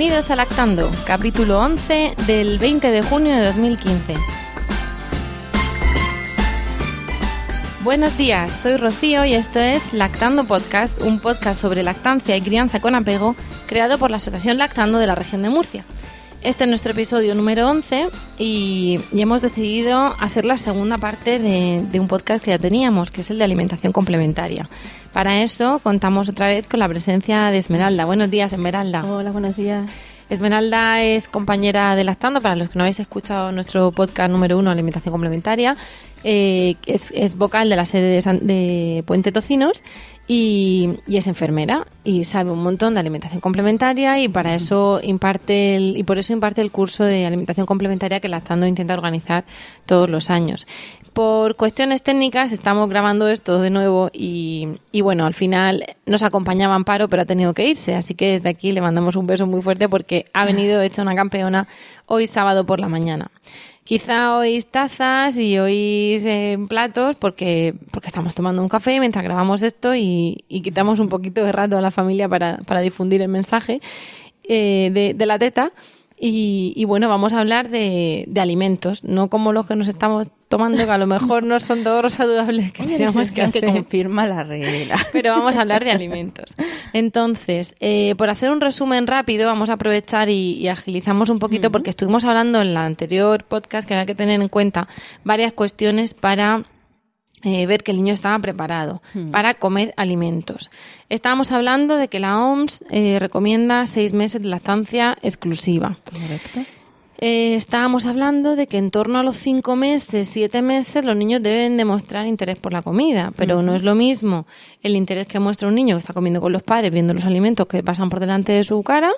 Bienvenidos a Lactando, capítulo 11 del 20 de junio de 2015. Buenos días, soy Rocío y esto es Lactando Podcast, un podcast sobre lactancia y crianza con apego creado por la Asociación Lactando de la región de Murcia. Este es nuestro episodio número 11 y, y hemos decidido hacer la segunda parte de, de un podcast que ya teníamos, que es el de alimentación complementaria. Para eso contamos otra vez con la presencia de Esmeralda. Buenos días, Esmeralda. Hola, buenos días. Esmeralda es compañera de Lactando, para los que no habéis escuchado nuestro podcast número uno, Alimentación Complementaria. Eh, es, es vocal de la sede de, San- de Puente Tocinos y, es enfermera y sabe un montón de alimentación complementaria y para eso imparte el, y por eso imparte el curso de alimentación complementaria que Lactando intenta organizar todos los años. Por cuestiones técnicas estamos grabando esto de nuevo y, y bueno, al final nos acompañaba Amparo, pero ha tenido que irse, así que desde aquí le mandamos un beso muy fuerte porque ha venido hecha una campeona hoy sábado por la mañana. Quizá oís tazas y oís eh, platos porque, porque estamos tomando un café mientras grabamos esto y, y quitamos un poquito de rato a la familia para, para difundir el mensaje eh, de, de la teta. Y, y bueno, vamos a hablar de, de alimentos, no como los que nos estamos tomando, que a lo mejor no son todos los saludables que teníamos que confirma la regla. pero vamos a hablar de alimentos. Entonces, eh, por hacer un resumen rápido, vamos a aprovechar y, y agilizamos un poquito porque estuvimos hablando en la anterior podcast que había que tener en cuenta varias cuestiones para eh, ver que el niño estaba preparado para comer alimentos. Estábamos hablando de que la OMS eh, recomienda seis meses de lactancia exclusiva. Correcto. Eh, estábamos hablando de que en torno a los cinco meses, siete meses, los niños deben demostrar interés por la comida, pero no es lo mismo el interés que muestra un niño que está comiendo con los padres, viendo los alimentos que pasan por delante de su cara,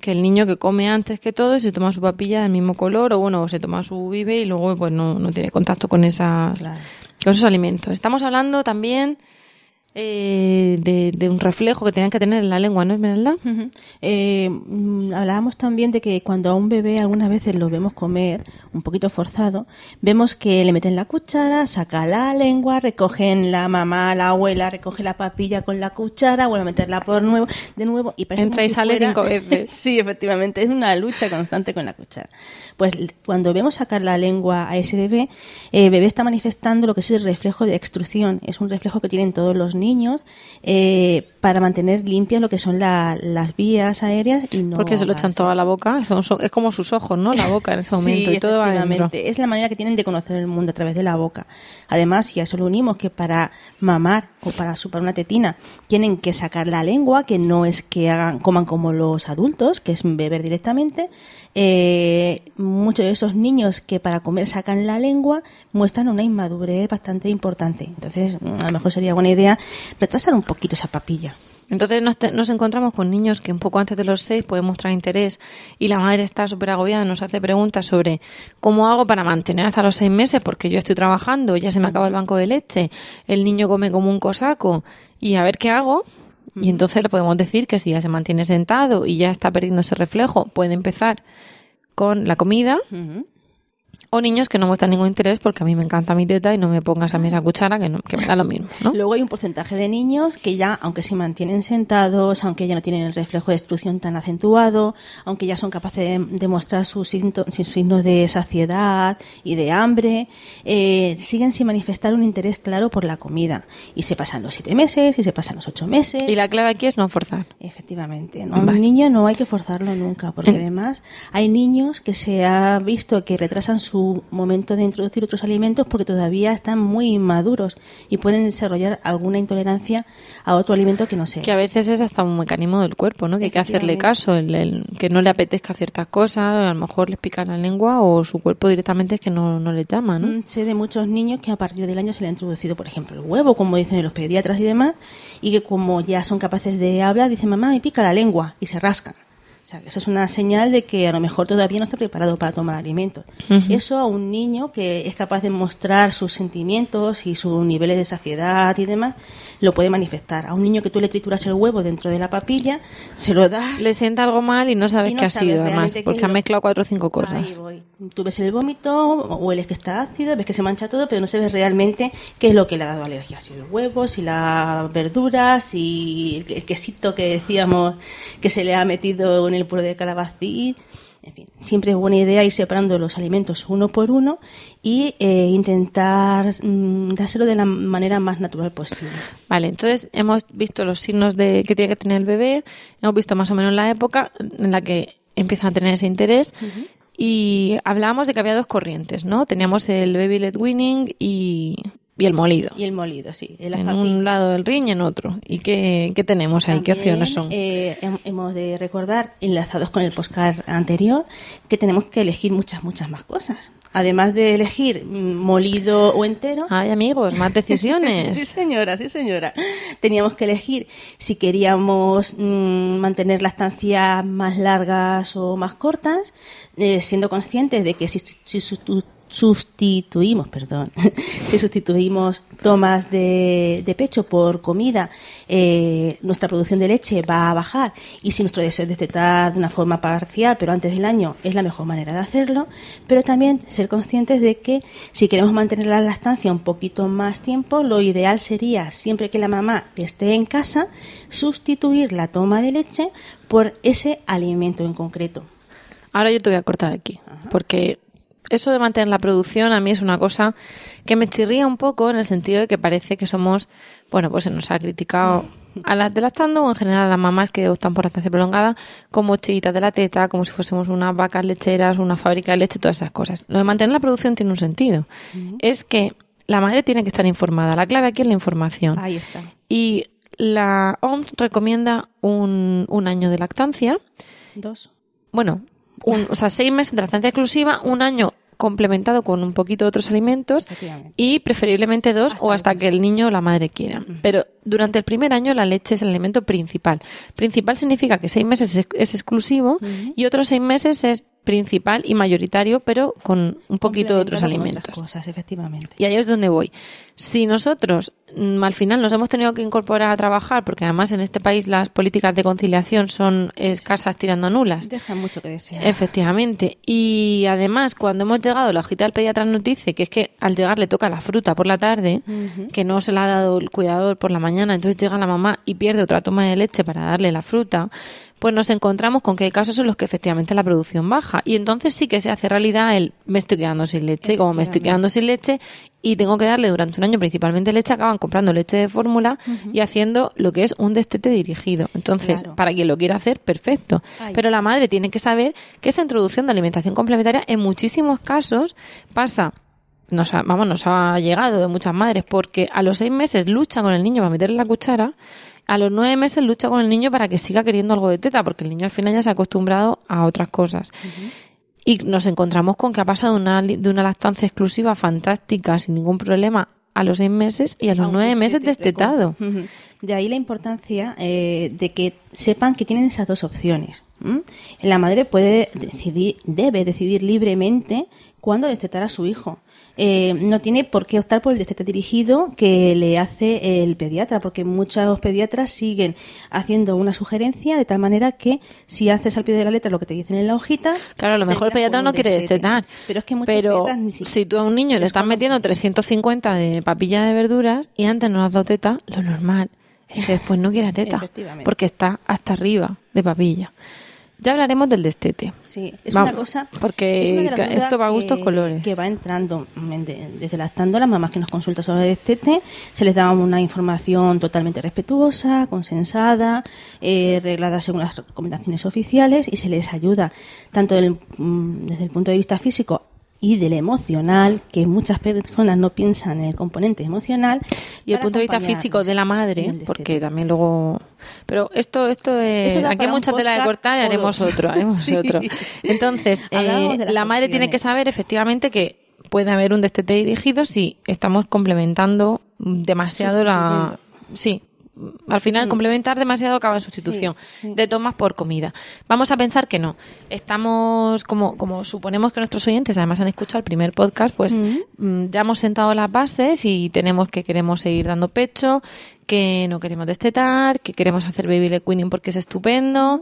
que el niño que come antes que todo y se toma su papilla del mismo color, o bueno, o se toma su bibe y luego pues no, no tiene contacto con esas, Claro. con esos alimentos. Estamos hablando también eh, de, de un reflejo que tienen que tener en la lengua, ¿no, Esmeralda? Ujú. Eh, mm, hablábamos también de que cuando a un bebé algunas veces lo vemos comer un poquito forzado, vemos que le meten la cuchara, saca la lengua, recogen la mamá, la abuela, recoge la papilla con la cuchara, vuelve a meterla por nuevo, de nuevo y Entra y si sale fuera- cinco veces. sí, efectivamente, es una lucha constante con la cuchara. Pues cuando vemos sacar la lengua a ese bebé, el bebé está manifestando lo que es el reflejo de extrusión. Es un reflejo que tienen todos los niños eh, para mantener limpias lo que son la- las vías aéreas y no Porque se lo echan gas. todo a la boca. Son- son- es como sus ojos, ¿no? La boca en ese momento Sí, y todo va. Es la manera que tienen de conocer el mundo a través de la boca. Además, si a eso lo unimos que para mamar o para chupar una tetina tienen que sacar la lengua, que no es que hagan coman como los adultos, que es beber directamente. Eh, muchos de esos niños que para comer sacan la lengua muestran una inmadurez bastante importante. Entonces, a lo mejor sería buena idea retrasar un poquito esa papilla. Entonces nos, te- nos encontramos con niños que un poco antes de los seis pueden mostrar interés y la madre está súper agobiada, nos hace preguntas sobre cómo hago para mantener hasta los seis meses porque yo estoy trabajando, ya se me acaba el banco de leche, el niño come como un cosaco y a ver qué hago. Y entonces le podemos decir que si ya se mantiene sentado y ya está perdiendo ese reflejo, puede empezar con la comida o niños que no muestran ningún interés porque a mí me encanta mi teta y no me pongas a mí esa cuchara que, no, que me da lo mismo, ¿no? Luego hay un porcentaje de niños que ya, aunque se mantienen sentados, aunque ya no tienen el reflejo de extrusión tan acentuado, aunque ya son capaces de, de mostrar sus signos, sus signos de saciedad y de hambre, eh, siguen sin manifestar un interés claro por la comida. Y se pasan los siete meses, y se pasan los ocho meses. Y la clave aquí es no forzar. Efectivamente, ¿no? a un niño no hay que forzarlo nunca, porque además hay niños que se ha visto que retrasan su su momento de introducir otros alimentos porque todavía están muy inmaduros y pueden desarrollar alguna intolerancia a otro alimento que no sea. Que a veces es hasta un mecanismo del cuerpo, ¿no? Que hay que hacerle caso, el, que no le apetezca ciertas cosas, a lo mejor les pica la lengua o su cuerpo directamente es que no, no le llama, ¿no? Mm, sé de muchos niños que a partir del año se le ha introducido, por ejemplo, el huevo, como dicen los pediatras y demás, y que como ya son capaces de hablar, dicen, mamá, me pica la lengua y se rascan. O sea, eso es una señal de que a lo mejor todavía no está preparado para tomar alimentos. Eso a un niño que es capaz de mostrar sus sentimientos y sus niveles de saciedad y demás, lo puede manifestar. A un niño que tú le trituras el huevo dentro de la papilla, se lo das. Le sienta algo mal y no sabes qué ha sido, además, porque ha mezclado cuatro o cinco cosas. Ahí voy. Tú ves el vómito, hueles que está ácido, ves que se mancha todo, pero no sabes realmente qué es lo que le ha dado alergia. Si el huevo, si las verduras, si el quesito que decíamos que se le ha metido el puro de calabacín. En fin, siempre es buena idea ir separando los alimentos uno por uno y eh, intentar mm, dárselo de la manera más natural posible. Vale, entonces hemos visto los signos de que tiene que tener el bebé, hemos visto más o menos la época en la que empiezan a tener ese interés. Y hablábamos de que había dos corrientes, ¿no? Teníamos el baby led winning y y el molido. Y el molido, sí. En, un lado del ring y en otro. ¿Y qué, qué tenemos ahí? ¿Qué opciones son? Eh, hemos de recordar, enlazados con el postcard anterior, que tenemos que elegir muchas, muchas más cosas. Además de elegir molido o entero. Ay, amigos, más decisiones. sí, señora, sí, señora. Teníamos que elegir si queríamos mm, mantener las estancias más largas o más cortas, eh, siendo conscientes de que si, si, sustituimos, perdón, si sustituimos tomas de, pecho por comida, eh, nuestra producción de leche va a bajar. Y si nuestro deseo es destetar de una forma parcial, pero antes del año, es la mejor manera de hacerlo, pero también ser conscientes de que si queremos mantener la lactancia un poquito más tiempo, lo ideal sería, siempre que la mamá esté en casa, sustituir la toma de leche por ese alimento en concreto. Ahora yo te voy a cortar aquí, porque eso de mantener la producción a mí es una cosa que me chirría un poco en el sentido de que parece que somos, bueno, pues se nos ha criticado a las de lactando o en general a las mamás que optan por lactancia prolongada como chillitas de la teta, como si fuésemos unas vacas lecheras, una fábrica de leche, todas esas cosas. Lo de mantener la producción tiene un sentido. Es que la madre tiene que estar informada. La clave aquí es la información. Ahí está. Y la OMS recomienda un, un año de lactancia. Dos. Bueno, o sea, seis meses de lactancia exclusiva, un año complementado con un poquito de otros alimentos y preferiblemente dos o hasta que el niño o la madre quieran. Pero durante el primer año la leche es el alimento principal. Principal significa que seis meses es, exclusivo y otros seis meses es principal y mayoritario, pero con un poquito de otros alimentos. Cosas, efectivamente. Y ahí es donde voy. Si nosotros mm, al final nos hemos tenido que incorporar a trabajar, porque además en este país las políticas de conciliación son escasas tirando a nulas. Dejan mucho que desear. Efectivamente. Y además, cuando hemos llegado, la hojita del pediatra nos dice que es que al llegar le toca la fruta por la tarde, que no se la ha dado el cuidador por la mañana, entonces llega la mamá y pierde otra toma de leche para darle la fruta pues nos encontramos con que hay casos en los que efectivamente la producción baja. Y entonces sí que se hace realidad el me estoy quedando sin leche. Y como me estoy quedando sin leche y tengo que darle durante un año principalmente leche, acaban comprando leche de fórmula y haciendo lo que es un destete dirigido. Entonces, para quien lo quiera hacer, perfecto. Pero la madre tiene que saber que esa introducción de alimentación complementaria en muchísimos casos pasa nos vamos, nos ha llegado de muchas madres porque a los seis meses lucha con el niño para meterle la cuchara a los nueve meses lucha con el niño para que siga queriendo algo de teta, porque el niño al final ya se ha acostumbrado a otras cosas. Y nos encontramos con que ha pasado una, de una lactancia exclusiva fantástica, sin ningún problema, a los seis meses y a los nueve meses destetado. De ahí la importancia eh, de que sepan que tienen esas dos opciones. La madre puede decidir, debe decidir libremente cuándo destetar a su hijo. Eh, no tiene por qué optar por el destete dirigido que le hace el pediatra, porque muchos pediatras siguen haciendo una sugerencia de tal manera que si haces al pie de la letra lo que te dicen en la hojita. Claro, a lo mejor el pediatra no quiere destetar. Pero es que muchos pero si tú a un niño le estás metiendo 350 de papilla de verduras y antes no le has dado teta, lo normal es que después no quiera teta, porque está hasta arriba de papilla. Ya hablaremos del destete. Sí, es una cosa. Porque esto va a gustos colores. Que va entrando desde las mamás que nos consultan sobre el destete, se les da una información totalmente respetuosa, consensada, eh, reglada según las recomendaciones oficiales y se les ayuda tanto mm, desde el punto de vista físico y del emocional, que muchas personas no piensan en el componente emocional. Y el punto de vista físico de la madre, porque también luego... Pero esto, esto es... Esto aquí hay mucha tela de cortar y haremos otro, haremos Sí. otro. Entonces, eh, la madre tiene que saber efectivamente que puede haber un destete dirigido si estamos complementando demasiado la... Sí, al final complementar demasiado acaba en sustitución Sí, sí. de tomas por comida. Vamos a pensar que no. Estamos, como, como suponemos que nuestros oyentes además han escuchado el primer podcast, pues mm, ya hemos sentado las bases y tenemos que queremos seguir dando pecho, que no queremos destetar, que queremos hacer baby led weaning porque es estupendo.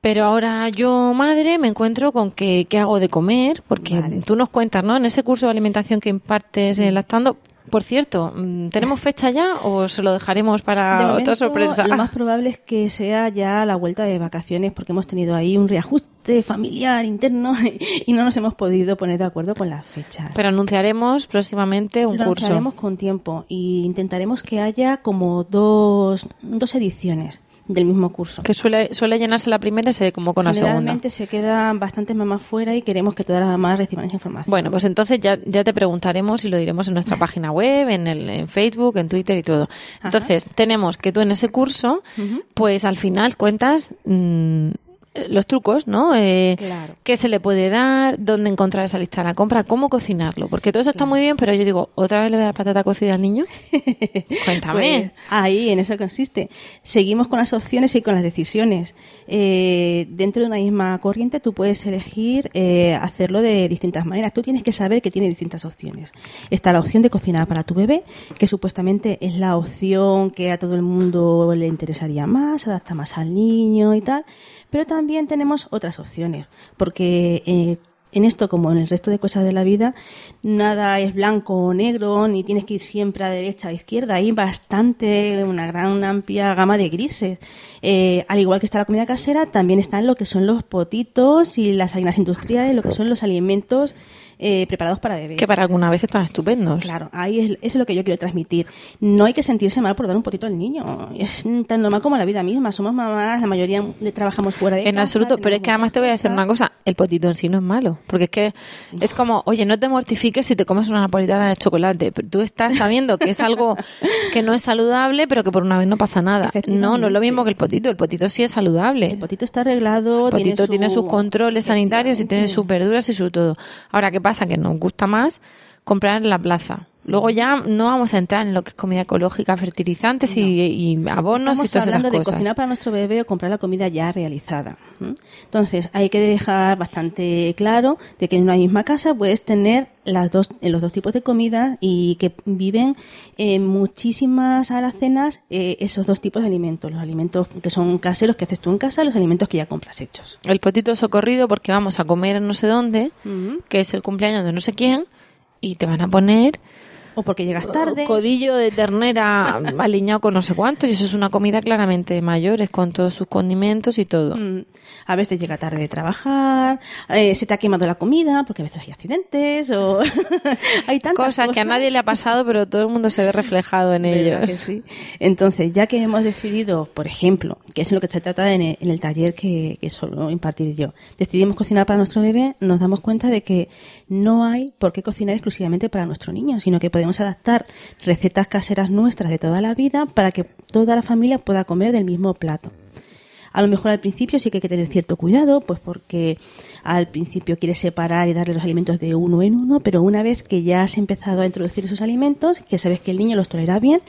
Pero ahora yo, madre, me encuentro con que qué hago de comer, porque Vale. tú nos cuentas, ¿no? En ese curso de alimentación que impartes en Lactando, por cierto, mm, ¿tenemos fecha ya o se lo dejaremos para De otra momento, sorpresa? Lo más probable es que sea ya la vuelta de vacaciones porque hemos tenido ahí un reajuste familiar interno y no nos hemos podido poner de acuerdo con las fechas. Pero anunciaremos próximamente un Lo curso. anunciaremos con tiempo y intentaremos que haya como dos, dos ediciones del mismo curso. Que suele, suele llenarse la primera y se como con la segunda. Generalmente se quedan bastantes mamás fuera y queremos que todas las mamás reciban esa información. Bueno, pues entonces ya, ya te preguntaremos y lo diremos en nuestra página web, en, el, en Facebook, en Twitter y todo. Entonces, tenemos que tú en ese curso, pues al final cuentas mm, los trucos, ¿no? Eh, Claro. ¿Qué se le puede dar? ¿Dónde encontrar esa lista de la compra? ¿Cómo cocinarlo? Porque todo eso está muy bien, pero yo digo, ¿otra vez le voy a dar patata cocida al niño? Cuéntame. Pues, ahí, en eso consiste. Seguimos con las opciones y con las decisiones. Eh, dentro de una misma corriente tú puedes elegir eh, hacerlo de distintas maneras. Tú tienes que saber que tiene distintas opciones. Está la opción de cocinar para tu bebé, que supuestamente es la opción que a todo el mundo le interesaría más, adapta más al niño y tal. Pero también tenemos otras opciones, porque eh, en esto, como en el resto de cosas de la vida, nada es blanco o negro, ni tienes que ir siempre a derecha o a izquierda. Hay bastante, una gran, una amplia gama de grises. Eh, al igual que está la comida casera, también están lo que son los potitos y las harinas industriales, lo que son los alimentos eh, preparados para bebés. Que para alguna vez están estupendos. Claro, ahí es, eso es lo que yo quiero transmitir. No hay que sentirse mal por dar un potito al niño. Es tan normal como la vida misma. Somos mamás, la mayoría de- trabajamos fuera de En casa, absoluto, pero es que además te voy a decir una cosa, el potito en sí no es malo, porque es que es como, oye, no te mortifiques si te comes una napolitana de chocolate, pero tú estás sabiendo que es algo que no es saludable, pero que por una vez no pasa nada. No, no es lo mismo que el potito, el potito sí es saludable. El potito está arreglado. El potito tiene, su- sus controles sanitarios y tiene sus verduras y su todo. Ahora, ¿qué pasa? Que nos gusta más comprar en la plaza. Luego ya no vamos a entrar en lo que es comida ecológica, fertilizantes y, y abonos Estamos y todas esas hablando de cosas. cocinar para nuestro bebé o comprar la comida ya realizada. Entonces, hay que dejar bastante claro de que en una misma casa puedes tener las dos, en los dos tipos de comida y que viven en muchísimas alacenas eh, esos dos tipos de alimentos. Los alimentos que son caseros que haces tú en casa, los alimentos que ya compras hechos. El potito socorrido porque vamos a comer en no sé dónde, que es el cumpleaños de no sé quién, y te van a poner O porque llegas tarde. codillo de ternera aliñado con no sé cuánto, y eso es una comida claramente de mayores, con todos sus condimentos y todo. Mm, A veces llega tarde de trabajar, eh, se te ha quemado la comida, porque a veces hay accidentes, o hay tantas Cosas que a nadie le ha pasado, pero todo el mundo se ve reflejado en ¿Verdad ellos. que sí? Entonces, ya que hemos decidido, por ejemplo, que es lo que se trata en el, en el taller que, que suelo impartir yo, decidimos cocinar para nuestro bebé, nos damos cuenta de que no hay por qué cocinar exclusivamente para nuestro niño, sino que podemos adaptar recetas caseras nuestras de toda la vida para que toda la familia pueda comer del mismo plato. A lo mejor al principio sí que hay que tener cierto cuidado, pues porque al principio quieres separar y darle los alimentos de uno en uno, pero una vez que ya has empezado a introducir esos alimentos, que sabes que el niño los tolera bien,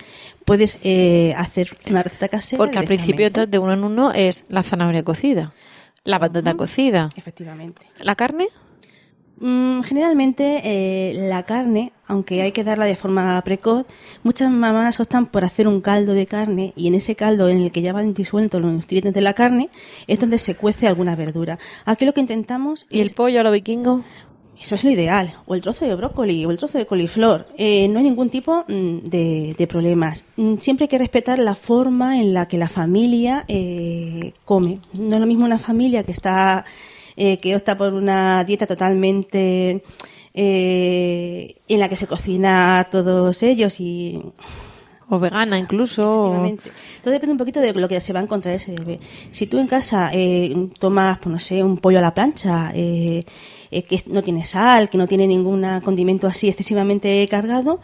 puedes eh, hacer una receta casera. Porque al principio entonces, de uno en uno es la zanahoria cocida, la patata cocida, Efectivamente. la carne, generalmente eh, la carne, aunque hay que darla de forma precoz, muchas mamás optan por hacer un caldo de carne y en ese caldo en el que ya van disueltos los nutrientes de la carne es donde se cuece alguna verdura. Aquí lo que intentamos y el pollo a lo vikingo. Eso es lo ideal. O el trozo de brócoli o el trozo de coliflor. Eh, no hay ningún tipo mm, de, de problemas. Mm, Siempre hay que respetar la forma en la que la familia eh, come. No es lo mismo una familia que está eh, que opta por una dieta totalmente eh, en la que se cocina a todos ellos y O vegana incluso. Todo depende un poquito de lo que se va a encontrar ese bebé. Si tú en casa eh, tomas, pues no sé, un pollo a la plancha, eh, eh, que no tiene sal, que no tiene ningún condimento así excesivamente cargado,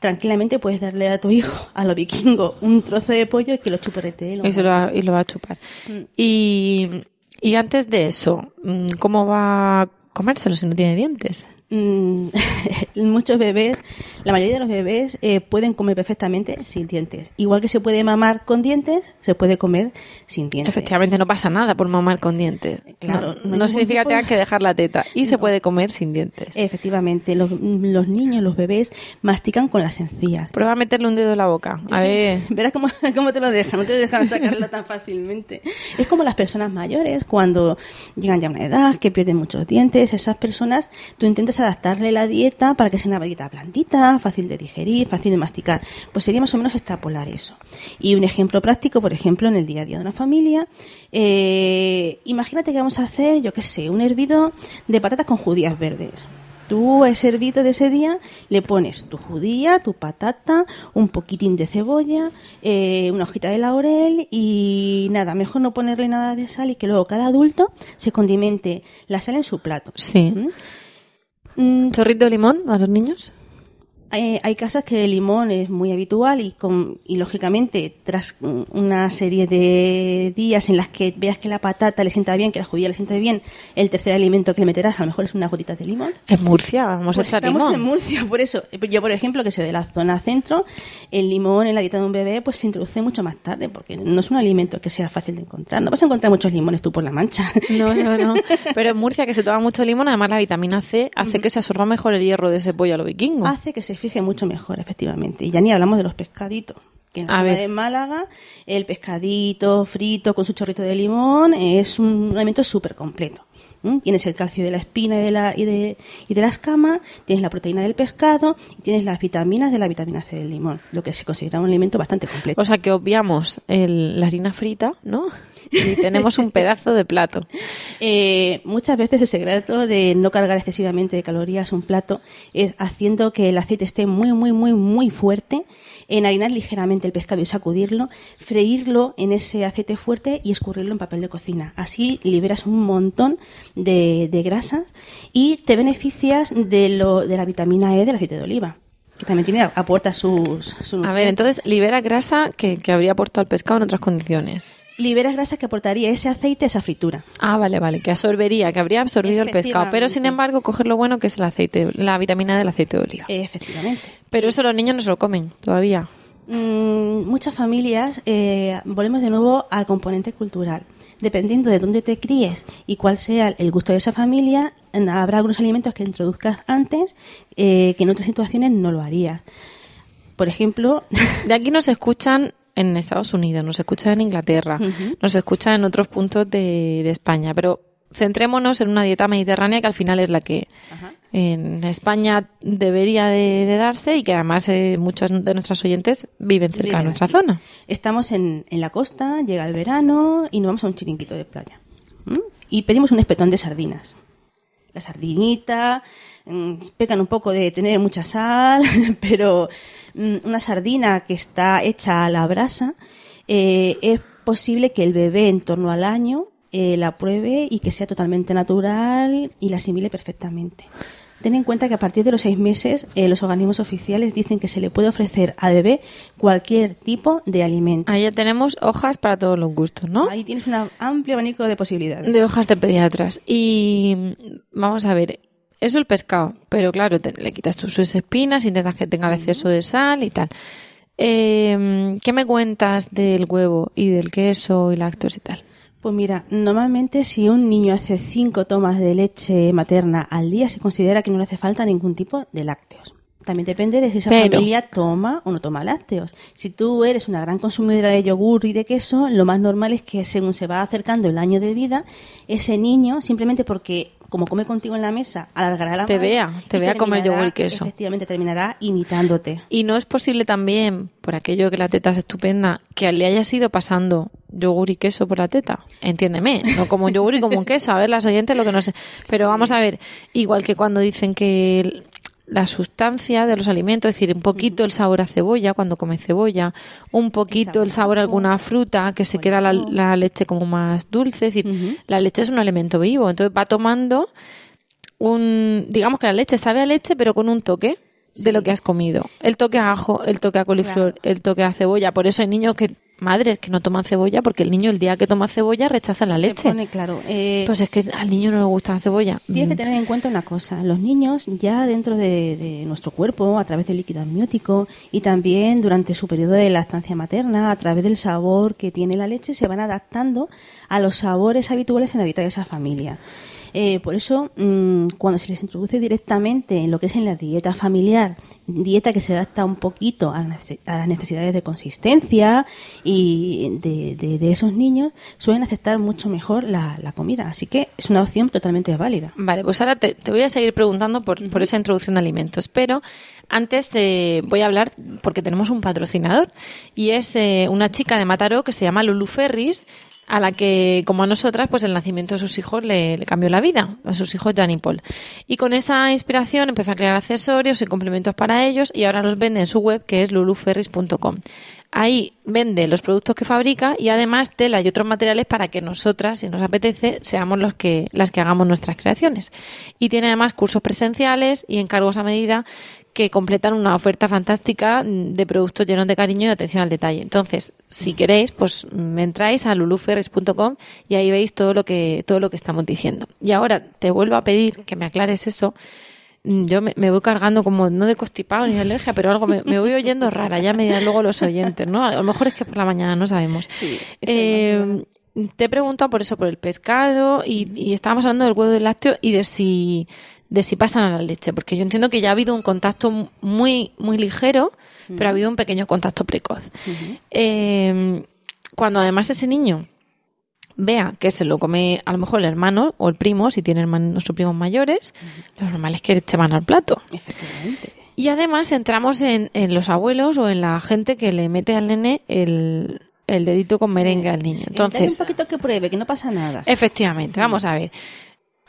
tranquilamente puedes darle a tu hijo, a lo vikingo, un trozo de pollo y que lo chuporete. y, lo va, y lo va a chupar. Mm. Y, y antes de eso, mm, ¿cómo va a comérselo si no tiene dientes? Mm, muchos bebés, la mayoría de los bebés eh, pueden comer perfectamente sin dientes. Igual que se puede mamar con dientes, se puede comer sin dientes. Efectivamente, no pasa nada por mamar con dientes. Claro, no, significa que tengas que dejar la teta y se puede comer sin dientes. Efectivamente, los, niños, los bebés mastican con las encías. Prueba a meterle un dedo en la boca. A ver. Verás cómo, cómo te lo dejan, no te dejan sacarlo tan fácilmente. Es como las personas mayores cuando llegan ya a una edad que pierden muchos dientes. Esas personas, tú intentas adaptarle la dieta para que sea una dieta blandita, fácil de digerir, fácil de masticar. Pues sería más o menos extrapolar eso. Y un ejemplo práctico, por ejemplo, en el día a día de una familia, eh, imagínate que vamos a hacer, yo qué sé, un hervido de patatas con judías verdes. Tú a ese hervido de ese día le pones tu judía, tu patata, un poquitín de cebolla, eh, una hojita de laurel y nada, mejor no ponerle nada de sal y que luego cada adulto se condimente la sal en su plato. Sí. ¿Mm? ¿Chorrito de limón a los niños? Hay, casas que el limón es muy habitual y, con, y lógicamente tras una serie de días en las que veas que la patata le sienta bien, que la judía le sienta bien, el tercer alimento que le meterás a lo mejor es una gotita de limón. En Murcia, vamos a pues echar estamos en Murcia, por eso. Yo, por ejemplo, que soy de la zona centro, el limón en la dieta de un bebé pues se introduce mucho más tarde porque no es un alimento que sea fácil de encontrar. No vas a encontrar muchos limones tú por la mancha. No, no, no. Pero en Murcia que se toma mucho limón, además la vitamina C hace que se absorba mejor el hierro de ese pollo a lo vikingo. Hace que se fije mucho mejor, efectivamente. Y ya ni hablamos de los pescaditos. Que en la de Málaga, el pescadito frito con su chorrito de limón es un alimento súper completo. Tienes el calcio de la espina y de la, y de, y de la escama, tienes la proteína del pescado y tienes las vitaminas de la vitamina C del limón, lo que se considera un alimento bastante completo. O sea que obviamos la harina frita, ¿no? Y tenemos un pedazo de plato. Eh, muchas veces el secreto de no cargar excesivamente de calorías un plato es haciendo que el aceite esté muy, muy, muy, muy fuerte, enharinar ligeramente el pescado y sacudirlo, freírlo en ese aceite fuerte y escurrirlo en papel de cocina. Así liberas un montón de, grasa y te beneficias de, lo, de la vitamina E del aceite de oliva que también tiene aporta sus, A ver, entonces libera grasa que, que habría aportado al pescado en otras condiciones liberas grasa que aportaría ese aceite, esa fritura. Ah, vale, vale, que absorbería, que habría absorbido el pescado. Pero sin embargo, coger lo bueno que es el aceite, la vitamina del aceite de oliva. Efectivamente. Pero eso los niños no se lo comen todavía. Mm, muchas familias, eh, volvemos de nuevo al componente cultural. Dependiendo de dónde te críes y cuál sea el gusto de esa familia, habrá algunos alimentos que introduzcas antes eh, que en otras situaciones no lo harías. Por ejemplo. De aquí nos escuchan en Estados Unidos, nos escucha en Inglaterra, nos escucha en otros puntos de, España, pero centrémonos en una dieta mediterránea que al final es la que en España debería de, darse y que además eh, muchos de nuestros oyentes viven cerca de nuestra zona. Estamos en, en, la costa, llega el verano y nos vamos a un chiringuito de playa. Y pedimos un espetón de sardinas. La sardinita, mm, pecan un poco de tener mucha sal, pero una sardina que está hecha a la brasa, eh, es posible que el bebé en torno al año eh, la pruebe y que sea totalmente natural y la asimile perfectamente. Ten en cuenta que a partir de los seis meses eh, los organismos oficiales dicen que se le puede ofrecer al bebé cualquier tipo de alimento. Ahí ya tenemos hojas para todos los gustos, ¿no? Ahí tienes un amplio abanico de posibilidades. De hojas de pediatras. Y mm, vamos a ver, eso el pescado, pero claro, le quitas tus espinas, intentas que tenga el exceso de sal y tal. Eh, ¿Qué me cuentas del huevo y del queso y lácteos y tal? Pues mira, normalmente si un niño hace cinco tomas de leche materna al día, se considera que no le hace falta ningún tipo de lácteos. También depende de si esa familia toma o no toma lácteos. Si tú eres una gran consumidora de yogur y de queso, lo más normal es que según se va acercando el año de vida, ese niño, simplemente porque como come contigo en la mesa, alargará la Te vea, te vea comer yogur y queso. Efectivamente, terminará imitándote. Y no es posible también, por aquello que la teta es estupenda, que le haya ido pasando yogur y queso por la teta. Entiéndeme, no como un yogur y como un queso. A ver, las oyentes lo que no sé. Pero vamos a ver, igual que cuando dicen que la sustancia de los alimentos, es decir, un poquito el sabor a cebolla cuando come cebolla, un poquito el sabor a alguna fruta, que se queda la, leche como más dulce, es decir, la leche es un alimento vivo, entonces va tomando un, digamos que la leche sabe a leche, pero con un toque de lo que has comido. El toque a ajo, el toque a coliflor, el toque a cebolla. Por eso hay niños que madres que no toman cebolla porque el niño el día que toma cebolla rechaza la leche. pone claro. Eh, pues es que al niño no le gusta la cebolla. Tienes que Mm. tener en cuenta una cosa. Los niños ya dentro de, de nuestro cuerpo, a través del líquido amniótico y también durante su periodo de lactancia materna, a través del sabor que tiene la leche, se van adaptando a los sabores habituales en la dieta de esa familia. Eh, por eso, mm, cuando se les introduce directamente en lo que es en la dieta familiar, dieta que se adapta un poquito a las nece- a las necesidades de consistencia y de, de- de esos niños, suelen aceptar mucho mejor la, la comida. Así que es una opción totalmente válida. Vale, pues ahora te, te voy a seguir preguntando por, por esa introducción de alimentos, pero antes te voy a hablar porque tenemos un patrocinador y es eh, una chica de Mataró que se llama Lulu Ferris a la que, como a nosotras, pues el nacimiento de sus hijos le, cambió la vida, a sus hijos Jan y Paul. Y con esa inspiración empezó a crear accesorios y complementos para ellos y ahora los vende en su web que es luluferris.com. Ahí vende los productos que fabrica y además tela y otros materiales para que nosotras, si nos apetece, seamos los que, las que hagamos nuestras creaciones. Y tiene además cursos presenciales y encargos a medida que completan una oferta fantástica de productos llenos de cariño y atención al detalle. Entonces, si queréis, pues me entráis a luluferris.com y ahí veis todo lo que todo lo que estamos diciendo. Y ahora te vuelvo a pedir que me aclares eso. Mm, Yo me, me voy cargando como no de constipado ni de alergia, pero algo me, me voy oyendo rara. Ya me dirán luego los oyentes, ¿no? A lo mejor es que por la mañana no sabemos. Eh, te he preguntado por eso, por el pescado y, y estábamos hablando del huevo del lácteo y de si de si pasan a la leche, porque yo entiendo que ya ha habido un contacto muy muy ligero, pero ha habido un pequeño contacto precoz. Eh, cuando además ese niño vea que se lo come a lo mejor el hermano o el primo, si tiene hermanos o primos mayores, lo normal es que se van al plato. Efectivamente. Y además entramos en, en los abuelos o en la gente que le mete al nene el, el dedito con merengue al niño. Dale Entonces, un poquito que pruebe, que no pasa nada. efectivamente, vamos a ver.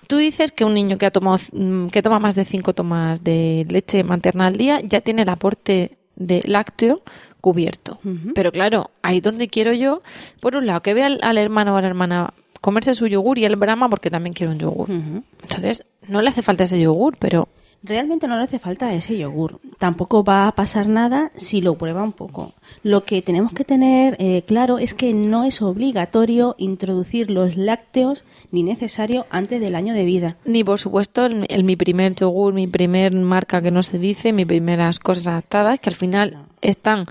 Tú dices que un niño que ha tomado mm, que toma más de cinco tomas de leche materna al día ya tiene el aporte de lácteo cubierto. Pero claro, ahí donde quiero yo, por un lado, que vea al, al hermano o a la hermana comerse su yogur y él brama porque también quiere un yogur. Entonces, no le hace falta ese yogur, pero Realmente no le hace falta ese yogur. Tampoco va a pasar nada si lo prueba un poco. Lo que tenemos que tener eh, claro es que no es obligatorio introducir los lácteos ni necesario antes del año de vida. Ni por supuesto el, el- mi primer yogur, mi primer marca que no se dice, mis primeras cosas adaptadas, que al final están,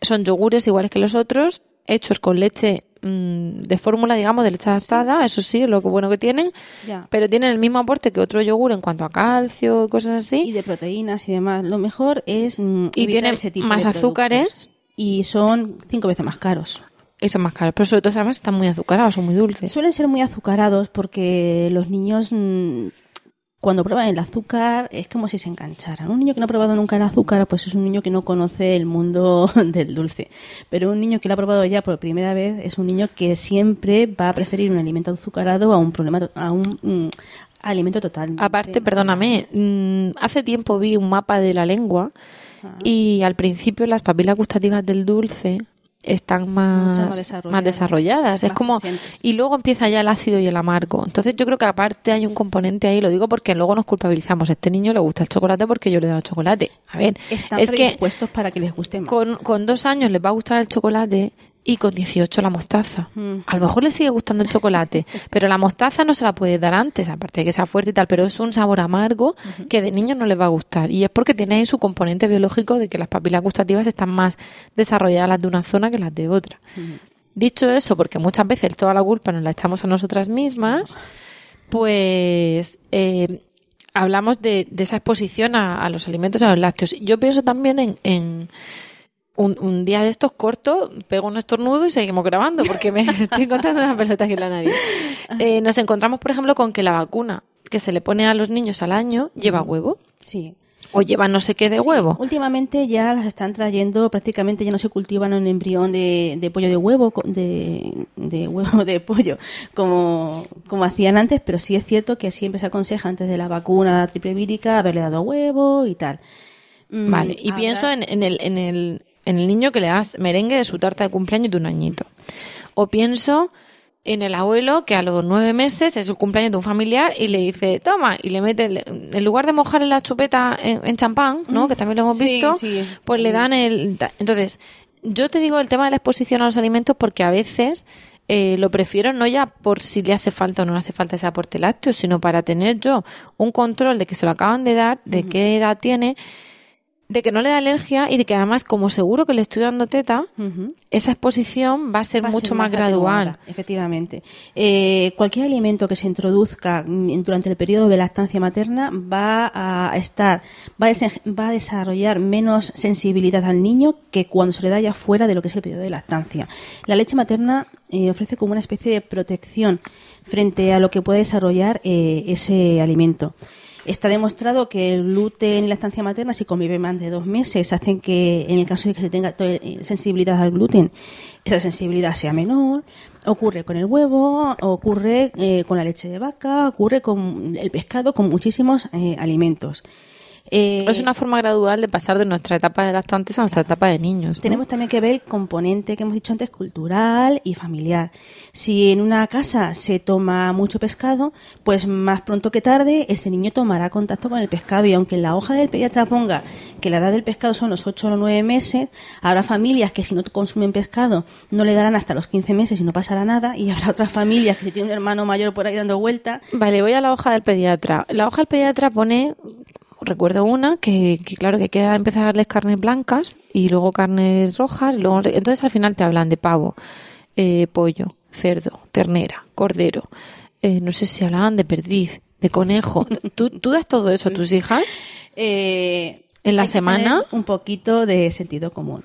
son yogures iguales que los otros, hechos con leche mm, de fórmula, digamos, de leche adaptada, eso sí, es lo que bueno que tienen, Ya. pero tienen el mismo aporte que otro yogur en cuanto a calcio y cosas Y así, de proteínas y demás. Lo mejor es mm, y tienen ese tipo más de azúcares Y son cinco veces más caros. y son más caros, pero sobre todo además están muy azucarados, son muy dulces. Suelen ser muy azucarados porque los niños mm, cuando prueban el azúcar es como si se engancharan. Un niño que no ha probado nunca el azúcar pues es un niño que no conoce el mundo del dulce. Pero un niño que lo ha probado ya por primera vez es un niño que siempre va a preferir un alimento azucarado a un problema a un mm, alimento total. Aparte, perdóname, mm, hace tiempo vi un mapa de la lengua Ah. y al principio las papilas gustativas del dulce están más, más más desarrolladas. Es como presentes. y luego empieza ya el ácido y el amargo. Entonces yo creo que aparte hay un componente ahí, lo digo porque luego nos culpabilizamos. A este niño le gusta el chocolate porque yo le he dado chocolate. A ver, Están es que para que les guste más. con, con dos años les va a gustar el chocolate y con 18 la mostaza. Mm. A lo mejor le sigue gustando el chocolate, pero la mostaza no se la puede dar antes, aparte de que sea fuerte y tal, pero es un sabor amargo que de niños no les va a gustar. Y es porque tiene ahí su componente biológico de que las papilas gustativas están más desarrolladas las de una zona que las de otra. Dicho eso, porque muchas veces toda la culpa nos la echamos a nosotras mismas, pues eh, hablamos de, de esa exposición a, a los alimentos, a los lácteos. Yo pienso también en, en un, un día de estos corto, pego un estornudo y seguimos grabando, porque me estoy encontrando una pelota aquí en la nariz. Eh, nos encontramos, por ejemplo, con que la vacuna que se le pone a los niños al año lleva huevo Sí. o lleva no sé qué de huevo. Últimamente ya las están trayendo, prácticamente ya no se cultivan un embrión de, de pollo de huevo, de, de huevo de pollo, como, como hacían antes, pero sí es cierto que siempre se aconseja antes de la vacuna triple vírica haberle dado huevo y tal. Mm, Vale, y pienso en, en el, en, el, en el niño que le das merengue de su tarta de cumpleaños de un añito. O pienso en el abuelo que a los nueve meses es el cumpleaños de un familiar y le dice, toma, y le mete, el- en lugar de mojarle la chupeta en, en champán, ¿no? Que también lo hemos Sí, visto, sí. pues le dan el... Entonces, yo te digo el tema de la exposición a los alimentos porque a veces eh, lo prefiero no ya por si le hace falta o no le hace falta ese aporte lácteo, sino para tener yo un control de que se lo acaban de dar, de qué edad tiene, de que no le da alergia y de que además, como seguro que le estoy dando teta, esa exposición va a ser Va mucho ser más gradual. efectivamente. Eh, cualquier alimento que se introduzca mm, durante el periodo de lactancia materna va a estar, va a, va a desarrollar menos sensibilidad al niño que cuando se le da ya fuera de lo que es el periodo de lactancia. La leche materna eh, ofrece como una especie de protección frente a lo que puede desarrollar eh, ese alimento. Está demostrado que el gluten y la estancia materna, si conviven más de dos meses, hacen que, en el caso de que se tenga eh, sensibilidad al gluten, esa sensibilidad sea menor. Ocurre con el huevo, ocurre eh, con la leche de vaca, ocurre con el pescado, con muchísimos eh, alimentos. Eh, Es una forma gradual de pasar de nuestra etapa de lactantes a nuestra etapa de niños. ¿no? tenemos también que ver el componente que hemos dicho antes, cultural y familiar. Si en una casa se toma mucho pescado, pues más pronto que tarde ese niño tomará contacto con el pescado y aunque en la hoja del pediatra ponga que la edad del pescado son los 8 o los 9 meses, habrá familias que si no consumen pescado no le darán hasta los 15 meses y no pasará nada y habrá otras familias que si tiene un hermano mayor por ahí dando vuelta, Vale, voy a la hoja del pediatra. La hoja del pediatra pone, recuerdo una, que, que claro, que queda empezar a darles carnes blancas y luego carnes rojas. Luego, entonces al final te hablan de pavo, eh, pollo, cerdo, ternera, cordero. Eh, no sé si hablaban de perdiz, de conejo. ¿Tú, ¿Tú das todo eso a tus hijas? eh, ¿En la semana? un poquito de sentido común.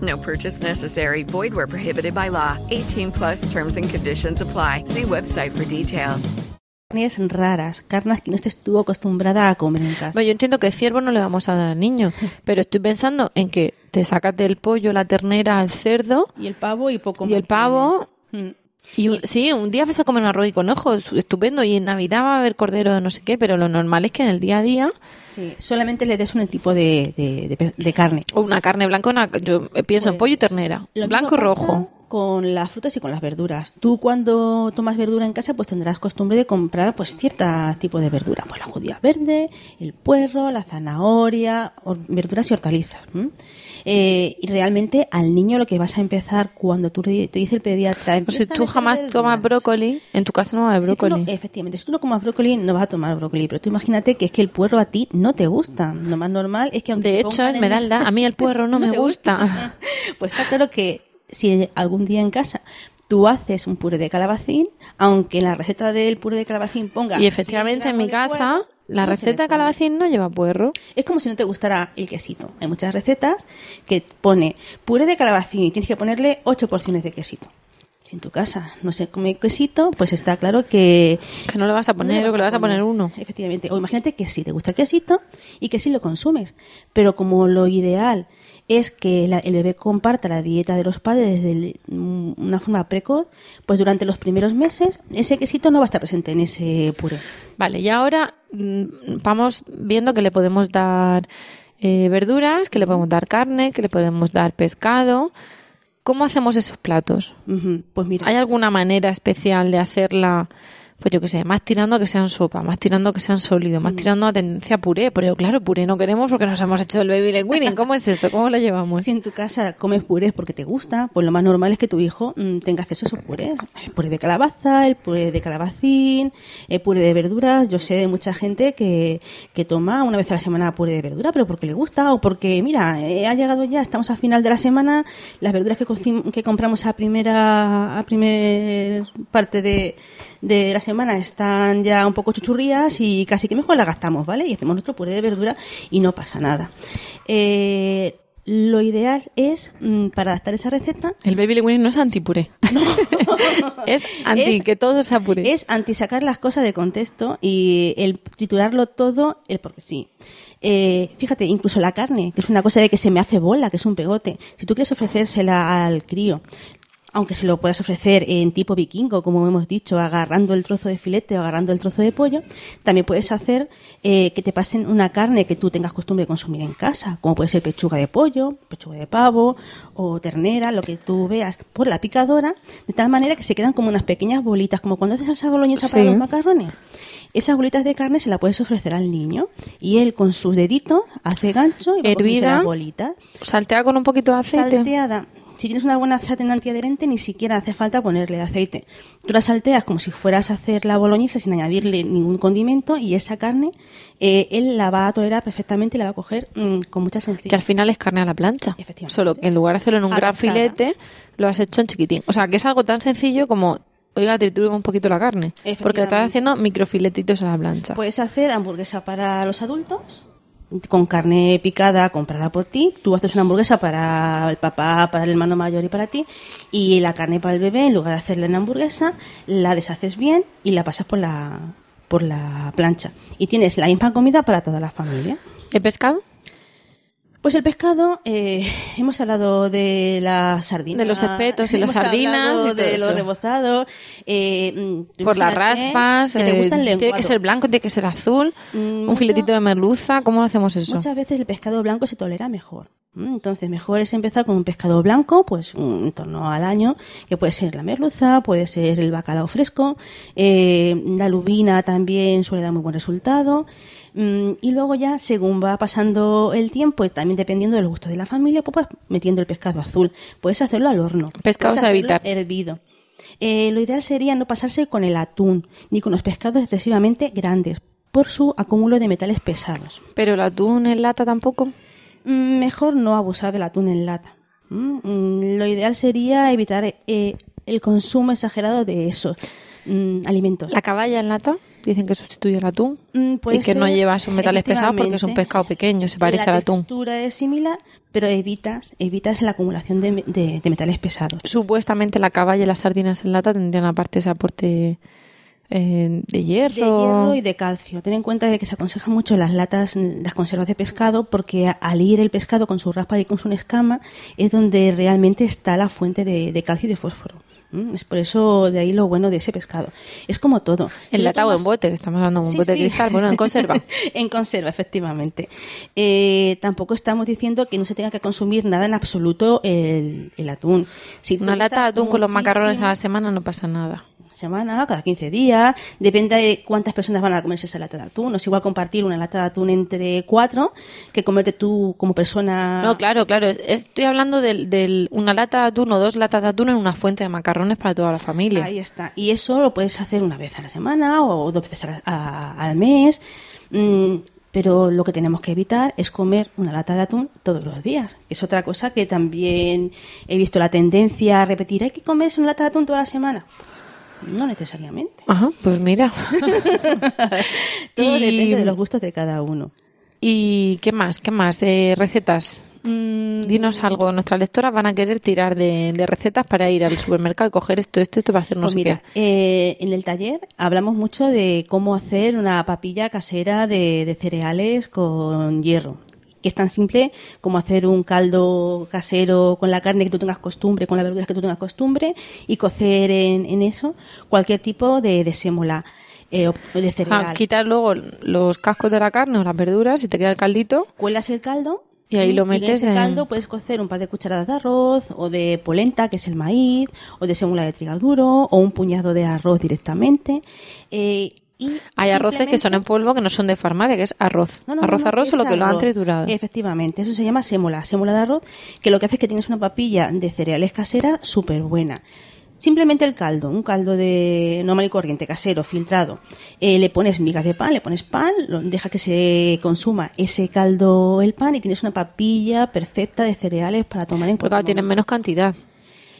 No purchase necessary. Void where prohibited by law. 18 plus terms and conditions apply. See website for details. carnes raras, carnes que no estés tú acostumbrada a comer en casa. Bueno, yo entiendo que ciervo no le vamos a dar al niño, pero estoy pensando en que te sacas del pollo, la ternera, al cerdo Y el pavo y poco y el más pavo. tienes. Mm. Y un- sí, un día vas a comer un arroz y conejo, es estupendo, y en Navidad va a haber cordero de no sé qué, pero lo normal es que en el día a día, Sí, solamente le des un tipo de, de, de de carne. o una carne blanca, una, yo pienso en pollo y ternera, Lo blanco y rojo. Con las frutas y con las verduras. Tú cuando tomas verdura en casa, pues tendrás costumbre de comprar pues ciertos tipos de verdura. Pues la judía verde, el puerro, la zanahoria, or- verduras y hortalizas. Eh, y realmente al niño lo que vas a empezar cuando tú te dice el pediatra... Pues si "Empieza a tú jamás tomas verduras". brócoli, en tu casa no va a haber Si tú no- brócoli. efectivamente, si tú no comas brócoli, no vas a tomar brócoli. Pero tú imagínate que es que el puerro a ti no te gusta. Lo más normal es que aunque De hecho, Esmeralda, a mí el puerro no me gusta. pues está claro que si algún día en casa tú haces un puré de calabacín, aunque en la receta del puré de calabacín ponga... Y efectivamente 100 en mi casa puerro, la no receta de calabacín no lleva puerro. Es como si no te gustara el quesito. Hay muchas recetas que pone puré de calabacín y tienes que ponerle 8 porciones de quesito. Si en tu casa no se come quesito, pues está claro que... Que no le vas a poner o que le vas a poner uno. Efectivamente. O imagínate que sí te gusta el quesito y que sí lo consumes. Pero como lo ideal es que la- el bebé comparta la dieta de los padres de el- mm, una forma precoz, pues durante los primeros meses ese quesito no va a estar presente en ese puré. Vale, y ahora mm, vamos viendo que le podemos dar eh, verduras, que le podemos dar carne, que le podemos dar pescado. ¿Cómo hacemos esos platos? Pues mira. ¿Hay alguna manera especial de hacerla pues yo qué sé, más tirando a que sean sopa, más tirando a que sean sólidos, Mm. más tirando a tendencia a puré. Pero claro, puré no queremos porque nos hemos hecho el baby leg weaning. ¿Cómo es eso? ¿Cómo lo llevamos? Si en tu casa comes purés porque te gusta, pues lo más normal es que tu hijo mm, tenga acceso a esos purés. El puré de calabaza, el puré de calabacín, el puré de verduras. Yo sé de mucha gente que, que toma una vez a la semana puré de verdura, pero porque le gusta o porque, mira, eh, ha llegado ya, estamos a final de la semana, las verduras que, que compramos a primera, a primer parte de, de la semana están ya un poco chuchurrías y casi que mejor las gastamos, ¿vale? Y hacemos nuestro puré de verdura y no pasa nada. Eh, lo ideal es, mm, para adaptar esa receta, El baby leg weaning no es anti-puré. es anti Es- que todo sea puré. es antisacar las cosas de contexto y el triturarlo todo, el porque sí. Eh, fíjate, incluso la carne, que es una cosa de que se me hace bola, que es un pegote. Si tú quieres ofrecérsela al crío, aunque se lo puedas ofrecer en tipo vikingo, como hemos dicho, agarrando el trozo de filete o agarrando el trozo de pollo, también puedes hacer eh, que te pasen una carne que tú tengas costumbre de consumir en casa, como puede ser pechuga de pollo, pechuga de pavo o ternera, lo que tú veas, por la picadora, de tal manera que se quedan como unas pequeñas bolitas, como cuando haces salsa boloñesa para los macarrones. Esas bolitas de carne se las puedes ofrecer al niño y él con sus deditos hace gancho y va Hervida. las bolitas. Saltea con un poquito de aceite. Salteada. Si tienes una buena sartén antiadherente, ni siquiera hace falta ponerle aceite. Tú la salteas como si fueras a hacer la boloñesa sin añadirle ningún condimento y esa carne eh, él la va a tolerar perfectamente y la va a coger mm, con mucha Que sencillez. al final es carne a la plancha. Efectivamente. Solo que en lugar de hacerlo en un gran filete, lo has hecho en chiquitín. O sea, que es algo tan sencillo como, oiga, tritura un poquito la carne. Porque le estás haciendo microfiletitos a la plancha. Puedes hacer hamburguesa para los adultos con carne picada comprada por ti. Tú haces una hamburguesa para el papá, para el hermano mayor y para ti. Y la carne para el bebé, en lugar de hacerla en hamburguesa, la deshaces bien y la pasas por la, por la plancha. Y tienes la misma comida para toda la familia. ¿El pescado? Pues el pescado, eh, hemos hablado de las sardinas. De los espetos y las sardinas y de eso. los rebozados. eh, mm, Por las raspas. que te eh, tiene que ser blanco, tiene que ser azul. Mm, un mucho- filetito de merluza. ¿Cómo hacemos eso? Muchas veces el pescado blanco se tolera mejor. Entonces, mejor es empezar con un pescado blanco, pues un- en torno al año, que puede ser la merluza, puede ser el bacalao fresco, eh, la lubina también suele dar muy buen resultado. Mm, Y luego ya, según va pasando el tiempo, y también dependiendo del gusto de la familia, pues vas metiendo el pescado azul. Puedes hacerlo al horno. Pescados a evitar. Hervido. Eh, lo ideal sería no pasarse con el atún, ni con los pescados excesivamente grandes, por su acúmulo de metales pesados. Pero el atún en lata tampoco. Mm, Mejor no abusar del atún en lata. Mm, mm, Lo ideal sería evitar eh, el consumo exagerado de esos mm, alimentos. La caballa en lata. Dicen que sustituye el atún. Mm, y que no lleva esos metales pesados porque es un pescado pequeño, se parece la al atún. textura es similar, pero evitas, evitas la acumulación de, de- de metales pesados. Supuestamente la caballa y las sardinas en lata tendrían aparte ese aporte eh, de hierro. De hierro y de calcio. Ten en cuenta de que se aconseja mucho las latas, las conservas de pescado, porque al ir el pescado con su raspa y con su escama es donde realmente está la fuente de, de calcio y de fósforo. ¿Mm? Es por eso de ahí lo bueno de ese pescado. Es como todo. Si En lo lata o en tomas- bote, que estamos hablando de un Sí, bote de cristal, bueno, en conserva. en conserva, efectivamente. Eh, tampoco estamos diciendo que no se tenga que consumir nada en absoluto el, el atún. Si Una lata de atún con los macarrones a la semana no pasa nada. Semana, cada 15 días, depende de cuántas personas van a comerse esa lata de atún. No es igual compartir una lata de atún entre cuatro que comerte tú como persona. No, claro, claro. es- estoy hablando de una lata de atún o dos latas de atún en una fuente de macarrones para toda la familia. Ahí está. Y eso lo puedes hacer una vez a la semana o dos veces a la- a- al mes. Mm, pero lo que tenemos que evitar es comer una lata de atún todos los días. Que es otra cosa que también he visto la tendencia a repetir. Hay que comerse una lata de atún toda la semana. No necesariamente. Ajá, pues mira. Todo Y- depende de los gustos de cada uno. ¿Y qué más? ¿Qué más? Eh, recetas. Mm, Dinos algo. Nuestras lectoras van a querer tirar de, de recetas para ir al supermercado y coger esto, esto, esto para hacer Pues mira, qué. eh, en el taller hablamos mucho de cómo hacer una papilla casera de, de cereales con hierro. Que es tan simple como hacer un caldo casero con la carne que tú tengas costumbre, con las verduras que tú tengas costumbre, y cocer en, en eso cualquier tipo de, de sémola eh, o de cereal. Ah, quitar luego los cascos de la carne o las verduras y te queda el caldito. Cuelas el caldo Y ahí lo en metes ese en- caldo puedes cocer un par de cucharadas de arroz, o de polenta, que es el maíz, o de sémula de trigo duro, o un puñado de arroz directamente. Eh, y Hay arroces que son en polvo que no son de farmacia, que es arroz. No, no, arroz, no, no, arroz, es solo que lo han triturado. Efectivamente, eso se llama sémola, sémola de arroz, que lo que hace es que tienes una papilla de cereales casera súper buena. Simplemente el caldo, un caldo de normal y corriente, casero, filtrado. Eh, le pones migas de pan, le pones pan, lo, deja que se consuma ese caldo el pan y tienes una papilla perfecta de cereales para tomar en Porque claro, tienen menos cantidad.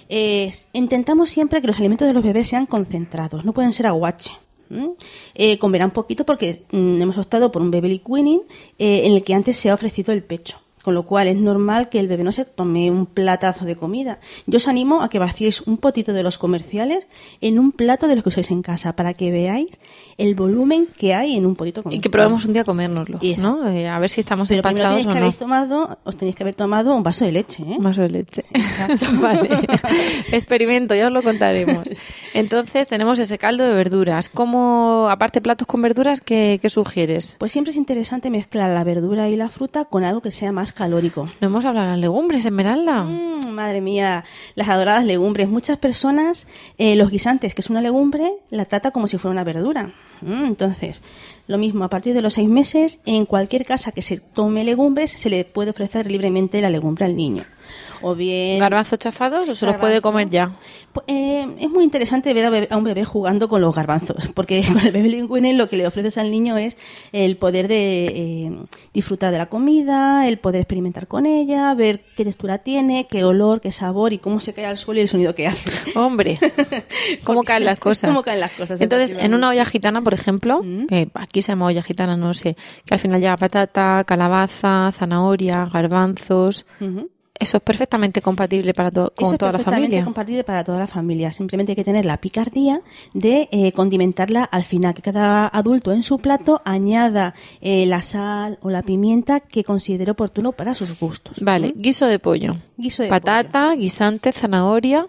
Eh, intentamos siempre que los alimentos de los bebés sean concentrados, no pueden ser aguache. ¿M? Eh, comerán poquito porque mm, hemos optado por un bebé liquining eh, en el que antes se ha ofrecido el pecho. Con lo cual es normal que el bebé no se tome un platazo de comida. Yo os animo a que vaciéis un potito de los comerciales en un plato de los que usáis en casa para que veáis el volumen que hay en un potito Y comercial. que probemos un día comérnoslo, Eso. ¿no? Eh, a ver si estamos Pero empachados tenéis o que no. tomado, os tenéis que haber tomado un vaso de leche, ¿eh? Un vaso de leche. vale. Experimento, ya os lo contaremos. Entonces tenemos ese caldo de verduras. ¿Cómo, aparte platos con verduras, qué, qué sugieres? Pues siempre es interesante mezclar la verdura y la fruta con algo que sea más calórico. No hemos hablado de las legumbres, Esmeralda. Mm, madre mía, las adoradas legumbres. Muchas personas, eh, los guisantes, que es una legumbre, la trata como si fuera una verdura. Mm, entonces, lo mismo, a partir de los seis meses, en cualquier casa que se tome legumbres, se le puede ofrecer libremente la legumbre al niño. O bien... ¿Garbanzos chafados o se los puede comer ya? Eh, es muy interesante ver a, bebé- a un bebé jugando con los garbanzos, porque con el bebé linguine lo que le ofreces al niño es el poder de eh, disfrutar de la comida, el poder experimentar con ella, ver qué textura tiene, qué olor, qué sabor y cómo se cae al suelo y el sonido que hace. Hombre, ¿cómo caen las cosas? cómo caen las cosas, Entonces, en una olla gitana, por ejemplo, Mm. que aquí se llama olla gitana, no sé, que al final lleva patata, calabaza, zanahoria, garbanzos. Eso es perfectamente compatible para to- con es toda la perfectamente familia. compartible para toda la familia. Simplemente hay que tener la picardía de eh, condimentarla al final, que cada adulto en su plato añada eh, la sal o la pimienta que considere oportuno para sus gustos. Vale, ¿Mm? guiso de pollo. Guiso de Patata, guisante, zanahoria,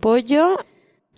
pollo,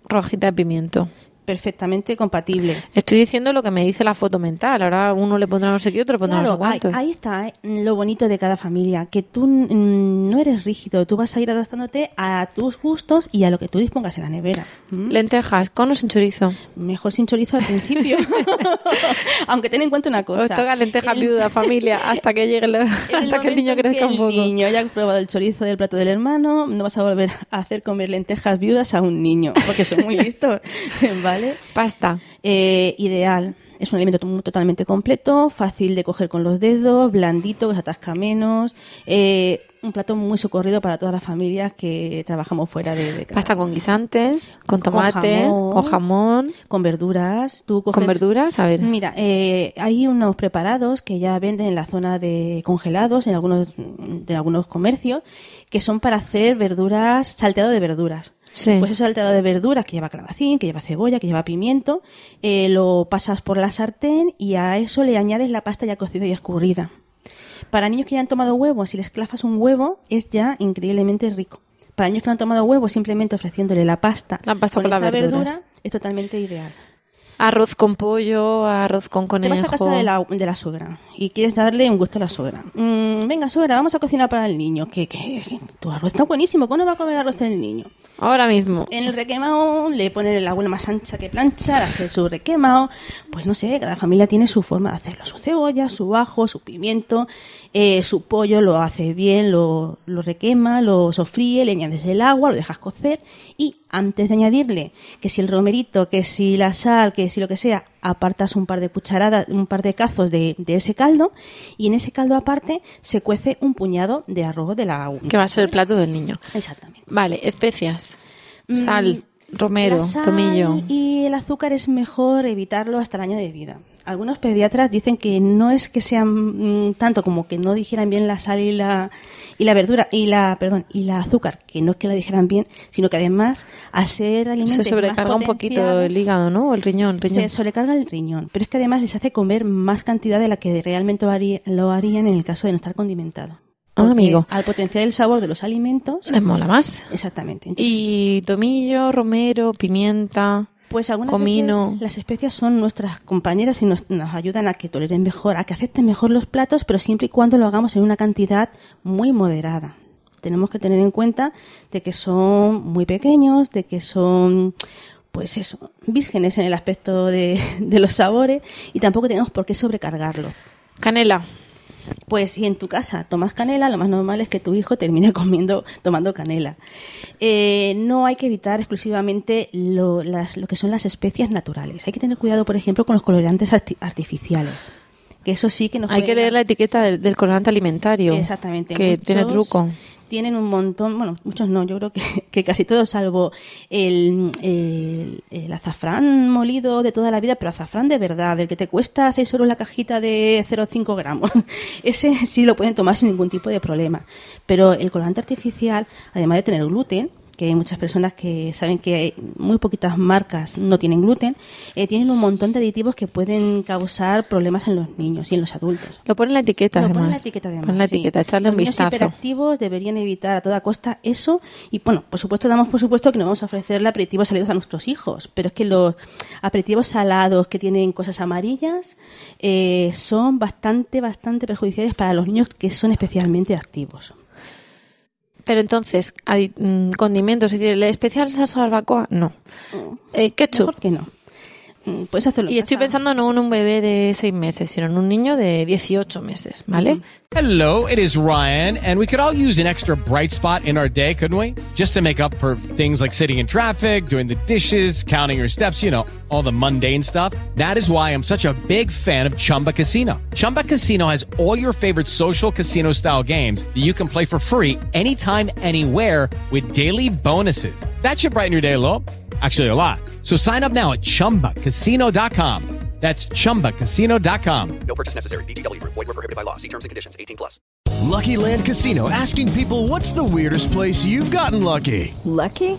rojita de pimiento. Perfectamente compatible. Estoy diciendo lo que me dice la foto mental. Ahora uno le pondrá no sé qué, otro le pondrá Claro, no sé ahí, cuánto. ahí está ¿eh? lo bonito de cada familia, que tú mm, no eres rígido, tú vas a ir adaptándote a tus gustos y a lo que tú dispongas en la nevera. ¿Mm? Lentejas, con o sin chorizo. Mejor sin chorizo al principio. Aunque ten en cuenta una cosa. Os toca lenteja el- viuda, familia, hasta que llegue en hasta que el niño crezca un poco. El niño haya probado el chorizo del plato del hermano, no vas a volver a hacer comer lentejas viudas a un niño, porque son muy listos, ¿vale? Pasta. Eh, ideal. Es un alimento to- totalmente completo, fácil de coger con los dedos, blandito, que se atasca menos. eh, un plato muy socorrido para todas las familias que trabajamos fuera de, de casa. Pasta con guisantes, con tomate, jamón. con jamón, Con verduras. Tú coges- con verduras. A ver, Mira, eh, hay unos preparados que ya venden en la zona de congelados, en algunos, de algunos comercios, que son para hacer verduras, salteado de verduras. Sí. Pues ese salteado de verduras que lleva calabacín, que lleva cebolla, que lleva pimiento, eh, lo pasas por la sartén y a eso le añades la pasta ya cocida y escurrida. Para niños que ya han tomado huevo, si les clafas un huevo, es ya increíblemente rico. Para niños que no han tomado huevo, simplemente ofreciéndole la pasta, La pasta con esa las verduras. verdura, es totalmente ideal. Arroz con pollo, arroz con Te conejo. vas a casa de la, de la suegra y quieres darle un gusto a la suegra. Mm, venga, suegra, vamos a cocinar para el niño. ¿Qué, qué? Tu arroz está buenísimo. ¿Cómo no va a comer arroz el niño? Ahora mismo. En el requemado le pone la abuela más ancha que plancha, le hace su requemado. Pues no sé, cada familia tiene su forma de hacerlo. Su cebolla, su ajo, su pimiento, eh, su pollo lo hace bien, lo, lo requema, lo sofríe, le añades el agua, lo dejas cocer y antes de añadirle que si el romerito, que si la sal, que si lo que sea, apartas un par de cucharadas, un par de cazos de, de ese caldo y en ese caldo aparte se cuece un puñado de arroz de la Que va a ser el plato del niño. Exactamente. Vale, especias. Sal, romero, La sal tomillo. Y el azúcar es mejor evitarlo hasta el año de vida. Algunos pediatras dicen que no es que sean mm, tanto como que no dijeran bien la sal y la y la verdura y la perdón y la azúcar, que no es que la dijeran bien, sino que además al ser alimentos Se sobrecarga un poquito el hígado, ¿no? O el riñón. riñón. se sobrecarga el riñón, pero es que además les hace comer más cantidad de la que realmente lo harían en el caso de no estar condimentado. Ah, amigo. Al potenciar el sabor de los alimentos, Les mola más. exactamente. Entonces, Y tomillo, romero, pimienta. Pues algunas comino. veces las especias son nuestras compañeras y nos, nos ayudan a que toleren mejor, a que acepten mejor los platos, pero siempre y cuando lo hagamos en una cantidad muy moderada. Tenemos que tener en cuenta de que son muy pequeños, de que son, pues eso, vírgenes en el aspecto de, de los sabores y tampoco tenemos por qué sobrecargarlo. Canela. Pues si en tu casa tomas canela, lo más normal es que tu hijo termine comiendo, tomando canela. Eh, no hay que evitar exclusivamente lo, las- lo que son las especias naturales. Hay que tener cuidado, por ejemplo, con los colorantes arti- artificiales. Que eso sí que nos Hay que leer la etiqueta del, del colorante alimentario. Exactamente. Que tiene truco. Tienen un montón, bueno, muchos no, yo creo que, casi todos, salvo el, el, el azafrán molido de toda la vida, pero azafrán de verdad, el que te cuesta 6 euros la cajita de 0,5 gramos. Ese sí lo pueden tomar sin ningún tipo de problema. Pero el colorante artificial, además de tener gluten, que hay muchas personas que saben que muy poquitas marcas no tienen gluten, eh, tienen un montón de aditivos que pueden causar problemas en los niños y en los adultos. Lo pone en la etiqueta, Lo además. pone en la etiqueta además. Pone en la sí. etiqueta, echarle Los un niños vistazo. hiperactivos deberían evitar a toda costa eso. Y bueno, por supuesto, damos por supuesto que no vamos a ofrecerle aperitivos salidos a nuestros hijos. Pero es que los aperitivos salados que tienen cosas amarillas eh, son bastante, bastante perjudiciales para los niños que son especialmente activos. Pero entonces, adi- mm, condimentos, es decir, ¿el especial salsa barbacoa? No. Eh, ketchup. Mejor que no. Mm, Puedes hacerlo en Y estoy casa. pensando no en un bebé de 6 meses, sino en un niño de 18 meses, ¿vale? Hello, it is Ryan, and we could all use an extra bright spot in our day, couldn't we? Just to make up for things like sitting in traffic, doing the dishes, counting your steps, you know, all the mundane stuff. That is why I'm such a big fan of Chumba Casino. Chumba Casino has all your favorite social casino style games that you can play for free anytime, anywhere with daily bonuses. That should brighten your day a little. Actually, a lot. So sign up now at chumbacasino.com. That's chumbacasino.com. No purchase necessary. VGW Group. Void were prohibited by law. See terms and conditions. 18 plus. Lucky Land Casino asking people what's the weirdest place you've gotten lucky? Lucky?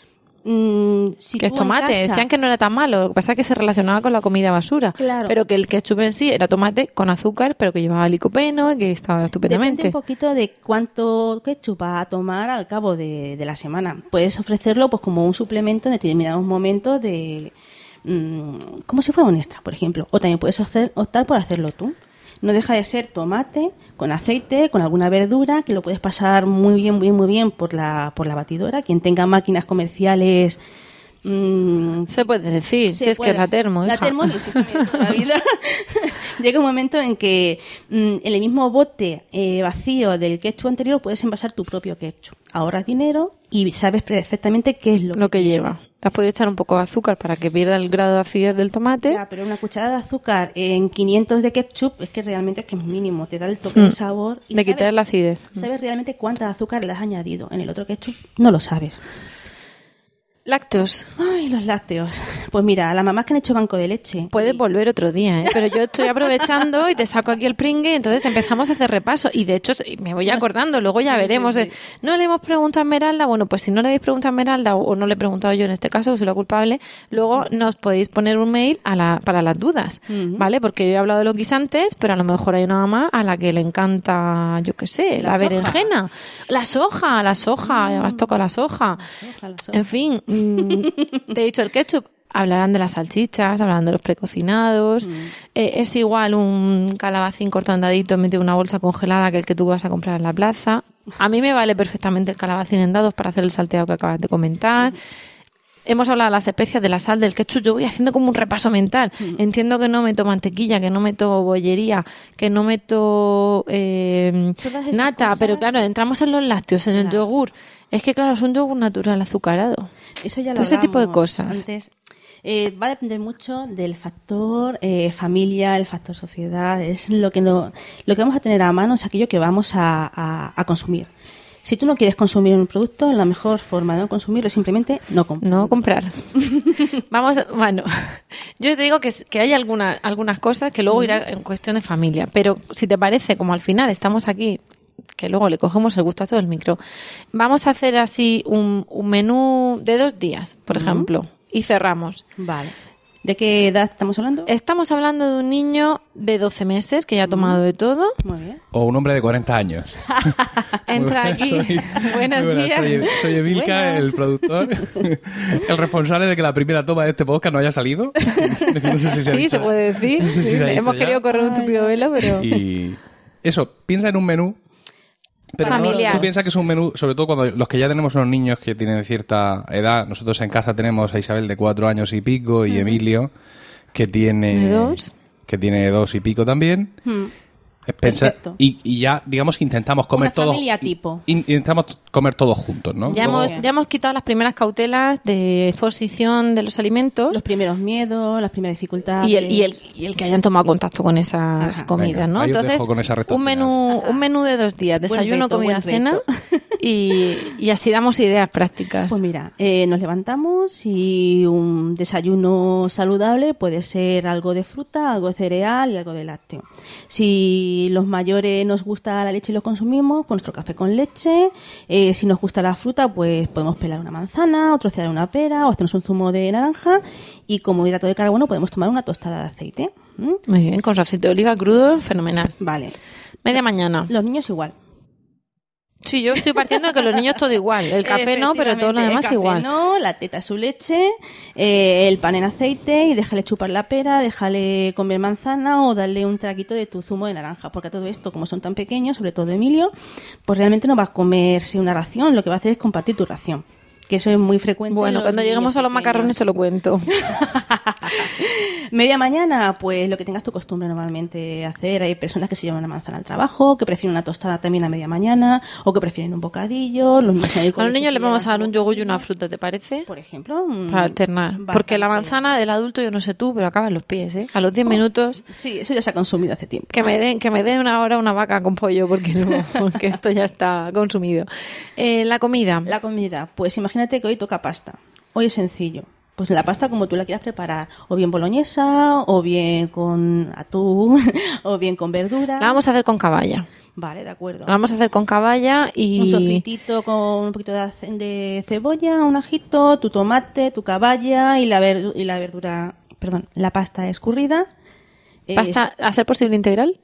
Mm, si Que es tomate. casa- Decían que no era tan malo. Lo que pasa es que se relacionaba con la comida basura. Claro. Pero que el ketchup en sí era tomate con azúcar, pero que llevaba licopeno y que estaba Depende estupendamente. un poquito de cuánto ketchup vas a tomar al cabo de, de la semana. Puedes ofrecerlo pues como un suplemento en determinados momentos de... mm, como si fuera un extra, por ejemplo. O también puedes optar por hacerlo tú. No deja de ser tomate con aceite, con alguna verdura, que lo puedes pasar muy bien, muy bien, muy bien por la, por la batidora. Quien tenga máquinas comerciales... mm, Se puede decir, se si es que puede. es la termo, La hija. termo no existe en toda la vida. Llega un momento en que mm, en el mismo bote eh, vacío del ketchup anterior puedes envasar tu propio ketchup. Ahorras dinero y sabes perfectamente qué es lo, lo que lleva. Le has podido echar un poco de azúcar para que pierda el grado de acidez del tomate. Ya, pero una cucharada de azúcar en 500 de ketchup es que realmente es que es mínimo, te da el toque Mm. de sabor y quitas sabes- la acidez. Sabes realmente cuánta azúcar le has añadido. En el otro ketchup no lo sabes. Lácteos. Ay, los lácteos. Pues mira, a las mamás que han hecho banco de leche. Puedes volver otro día, ¿eh? pero yo estoy aprovechando y te saco aquí el pringue, entonces empezamos a hacer repaso. Y de hecho, me voy acordando, luego ya Sí, veremos. sí. No le hemos preguntado a Esmeralda, bueno, pues si no le habéis preguntado a Esmeralda o, no le he preguntado yo en este caso, que soy la culpable, luego nos podéis poner un mail a la, para las dudas, ¿vale? Porque yo he hablado de los guisantes, pero a lo mejor hay una mamá a la que le encanta, yo qué sé, la, La soja. berenjena, la soja, la soja, Mm. has tocado la soja. Soja, la soja. En fin, mm, te he dicho el ketchup. Hablarán de las salchichas, hablarán de los precocinados. Mm. Eh, es igual un calabacín cortado en daditos metido en una bolsa congelada que el que tú vas a comprar en la plaza. A mí me vale perfectamente el calabacín en dados para hacer el salteado que acabas de comentar. Hemos hablado de las especias, de la sal, del ketchup. Yo voy haciendo como un repaso mental. Mm. Entiendo que no meto mantequilla, que no meto bollería, que no meto eh, nata. cosas- Pero claro, entramos en los lácteos, en el yogur. Es que claro, es un yogur natural azucarado. Eso ya lo Todo ese tipo de cosas. Antes. Eh, va a depender mucho del factor eh, familia, el factor sociedad. Es lo que, no, lo que vamos a tener a mano, es aquello que vamos a, a- a consumir. Si tú no quieres consumir un producto, la mejor forma de no consumirlo es simplemente no comprar. No comprar. Vamos, bueno, Yo te digo que, que hay alguna- algunas cosas que luego irá en cuestión de familia, pero si te parece, como al final estamos aquí, que luego le cogemos el gusto a todo el micro, vamos a hacer así un, un menú de dos días, por ejemplo, y cerramos. Vale. ¿De qué edad estamos hablando? Estamos hablando de un niño de 12 meses que ya ha tomado de todo. Muy bien. O un hombre de 40 años. Entra aquí. buenas, soy- Buenos buenas, días. Soy, soy Emilka, Buenas. el productor, el responsable de que la primera toma de este podcast no haya salido. No sé si se ha Sí, dicho se puede decir. No sé si Sí, se ha dicho Hemos ya. querido correr un tupido velo, pero... Y eso, piensa en un menú. Pero no- tú piensas que es un menú, sobre todo cuando los que ya tenemos unos niños que tienen cierta edad. Nosotros en casa tenemos a Isabel de cuatro años y pico y Emilio que tiene De dos. que tiene dos y pico también. Hmm. Pensar- y, y ya, digamos que intentamos comer Una todos. familia tipo. in- Intentamos comer todos juntos, ¿no? Ya Luego- hemos, ya hemos quitado las primeras cautelas de exposición de los alimentos Los primeros miedos, las primeras dificultades. y el, y, el, y el que hayan tomado contacto con esas Ajá. comidas, Venga, ¿no? Entonces, con esa un menú, un menú de dos días, desayuno, reto, comida, cena y, y así damos ideas prácticas. Pues mira, eh, nos levantamos y un desayuno saludable puede ser algo de fruta, algo de cereal y algo de lácteo. Si los mayores nos gusta la leche y lo consumimos, pues nuestro café con leche. Eh, si nos gusta la fruta, pues podemos pelar una manzana, o trocear una pera, o hacernos un zumo de naranja. Y como hidrato de carbono podemos tomar una tostada de aceite. ¿Mm? Muy bien, con su aceite de oliva crudo, fenomenal. Vale. Media mañana. Los niños igual. Sí, yo estoy partiendo de que los niños todo igual. El café no, pero todo lo demás el café igual. No, la teta su leche, eh, el pan en aceite y déjale chupar la pera, déjale comer manzana o darle un traguito de tu zumo de naranja. Porque a todo esto, como son tan pequeños, sobre todo Emilio, pues realmente no va a comerse una ración, lo que va a hacer es compartir tu ración. Que eso es muy frecuente. en Bueno, cuando lleguemos a los pequeños. macarrones te lo cuento. Media mañana, pues lo que tengas tu costumbre normalmente hacer. Hay personas que se llevan una manzana al trabajo, que prefieren una tostada también a media mañana, o que prefieren un bocadillo. Los A los niños les vamos a dar un yogur y una fruta, ¿te parece? Por ejemplo. Para alternar. Porque la manzana del adulto, yo no sé tú, pero acaba en los pies, ¿eh? A los 10 minutos Sí, eso ya se ha consumido hace tiempo. que me den que me den una hora una vaca con pollo, porque no, porque esto ya está consumido. Eh, la comida. La comida, pues imagínate que hoy toca pasta. Hoy es sencillo. Pues la pasta como tú la quieras preparar, o bien boloñesa, o bien con atún, o bien con verdura. La vamos a hacer con caballa. Vale, de acuerdo. La vamos a hacer con caballa y... Un sofritito con un poquito de, cebolla, un ajito, tu tomate, tu caballa y la, verdu- y la verdura, perdón, la pasta escurrida. ¿Pasta a ser posible integral?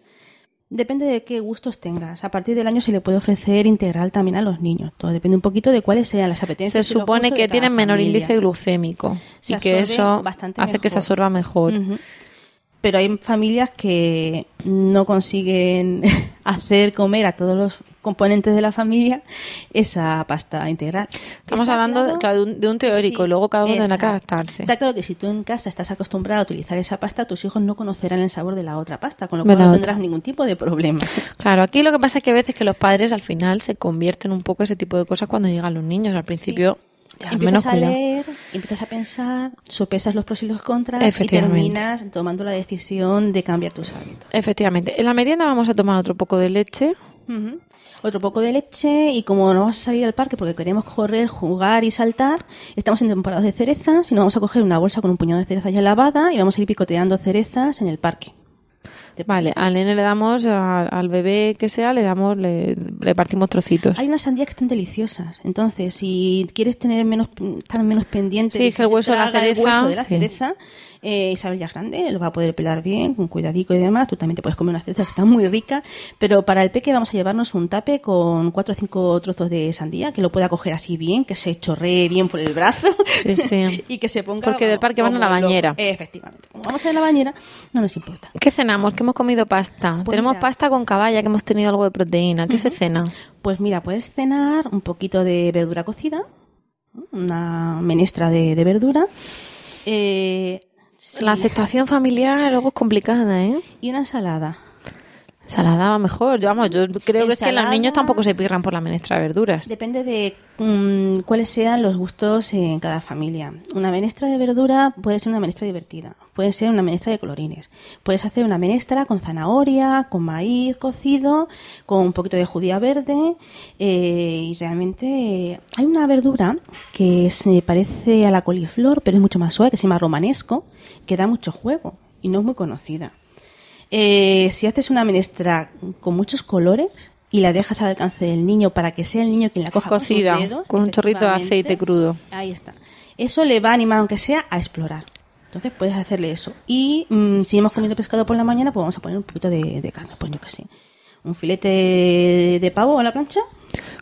Depende de qué gustos tengas. A partir del año se le puede ofrecer integral también a los niños. Todo depende un poquito de cuáles sean las Se apetencias. los supone que tienen menor índice glucémico Se y que eso hace que se absorba mejor. Pero hay familias que no consiguen hacer comer a todos los componentes de la familia esa pasta integral. Estamos Está hablando claro- claro, de, un, de un teórico, Sí, luego cada uno tendrá que adaptarse. Está claro que si tú en casa estás acostumbrado a utilizar esa pasta, tus hijos no conocerán el sabor de la otra pasta, con lo cual no otra. tendrás ningún tipo de problema. Claro, aquí lo que pasa es que a veces que los padres al final se convierten un poco ese tipo de cosas cuando llegan los niños. Al principio, ya, menos empiezas a cuidado. leer, empiezas a pensar, sopesas los pros y los contras y terminas tomando la decisión de cambiar tus hábitos. Efectivamente. En la merienda vamos a tomar otro poco de leche. Ujú. Otro poco de leche y como no vamos a salir al parque porque queremos correr, jugar y saltar, estamos en temporadas de cerezas y nos vamos a coger una bolsa con un puñado de cerezas ya lavada y vamos a ir picoteando cerezas en el parque. Vale, al nene le damos, al bebé que sea, le damos, le, le partimos trocitos. Hay unas sandías que están deliciosas, entonces si quieres tener menos, estar menos pendiente Sí, de es que el hueso de la el cereza, hueso de la sí. Eh, Isabel ya es grande, lo va a poder pelar bien, con cuidadico y demás. Tú también te puedes comer una cereza que está muy rica, pero para el peque vamos a llevarnos un tape con cuatro o cinco trozos de sandía, que lo pueda coger así bien, que se chorree bien por el brazo Sí, sí. y que se ponga. Porque del parque van a la bañera. Efectivamente. Como vamos a la bañera, no nos importa. ¿Qué cenamos? ¿Qué hemos comido pasta? Pues Tenemos mira. pasta con caballa, que hemos tenido algo de proteína. ¿Qué se cena? Pues mira, puedes cenar un poquito de verdura cocida, una menestra de, de verdura. eh, La aceptación familiar luego es complicada, ¿eh? y una ensalada. Ensalada va mejor. Yo, vamos, yo creo que es que los niños tampoco se pirran por la menestra de verduras. Depende de mm, cuáles sean los gustos en cada familia. Una menestra de verdura puede ser una menestra divertida. Puede ser una menestra de colorines. Puedes hacer una menestra con zanahoria, con maíz cocido, con un poquito de judía verde eh, y realmente hay una verdura que se parece a la coliflor, pero es mucho más suave, que se llama romanesco, que da mucho juego y no es muy conocida. Eh, si haces una menestra con muchos colores y la dejas al alcance del niño para que sea el niño quien la coja Cocida, con sus dedos, con un chorrito de aceite crudo. Ahí está. Eso le va a animar, aunque sea, a explorar. Entonces puedes hacerle eso. Y mm, si hemos comido pescado por la mañana, pues vamos a poner un poquito de, de carne, pues yo que sé. Un filete de pavo a la plancha.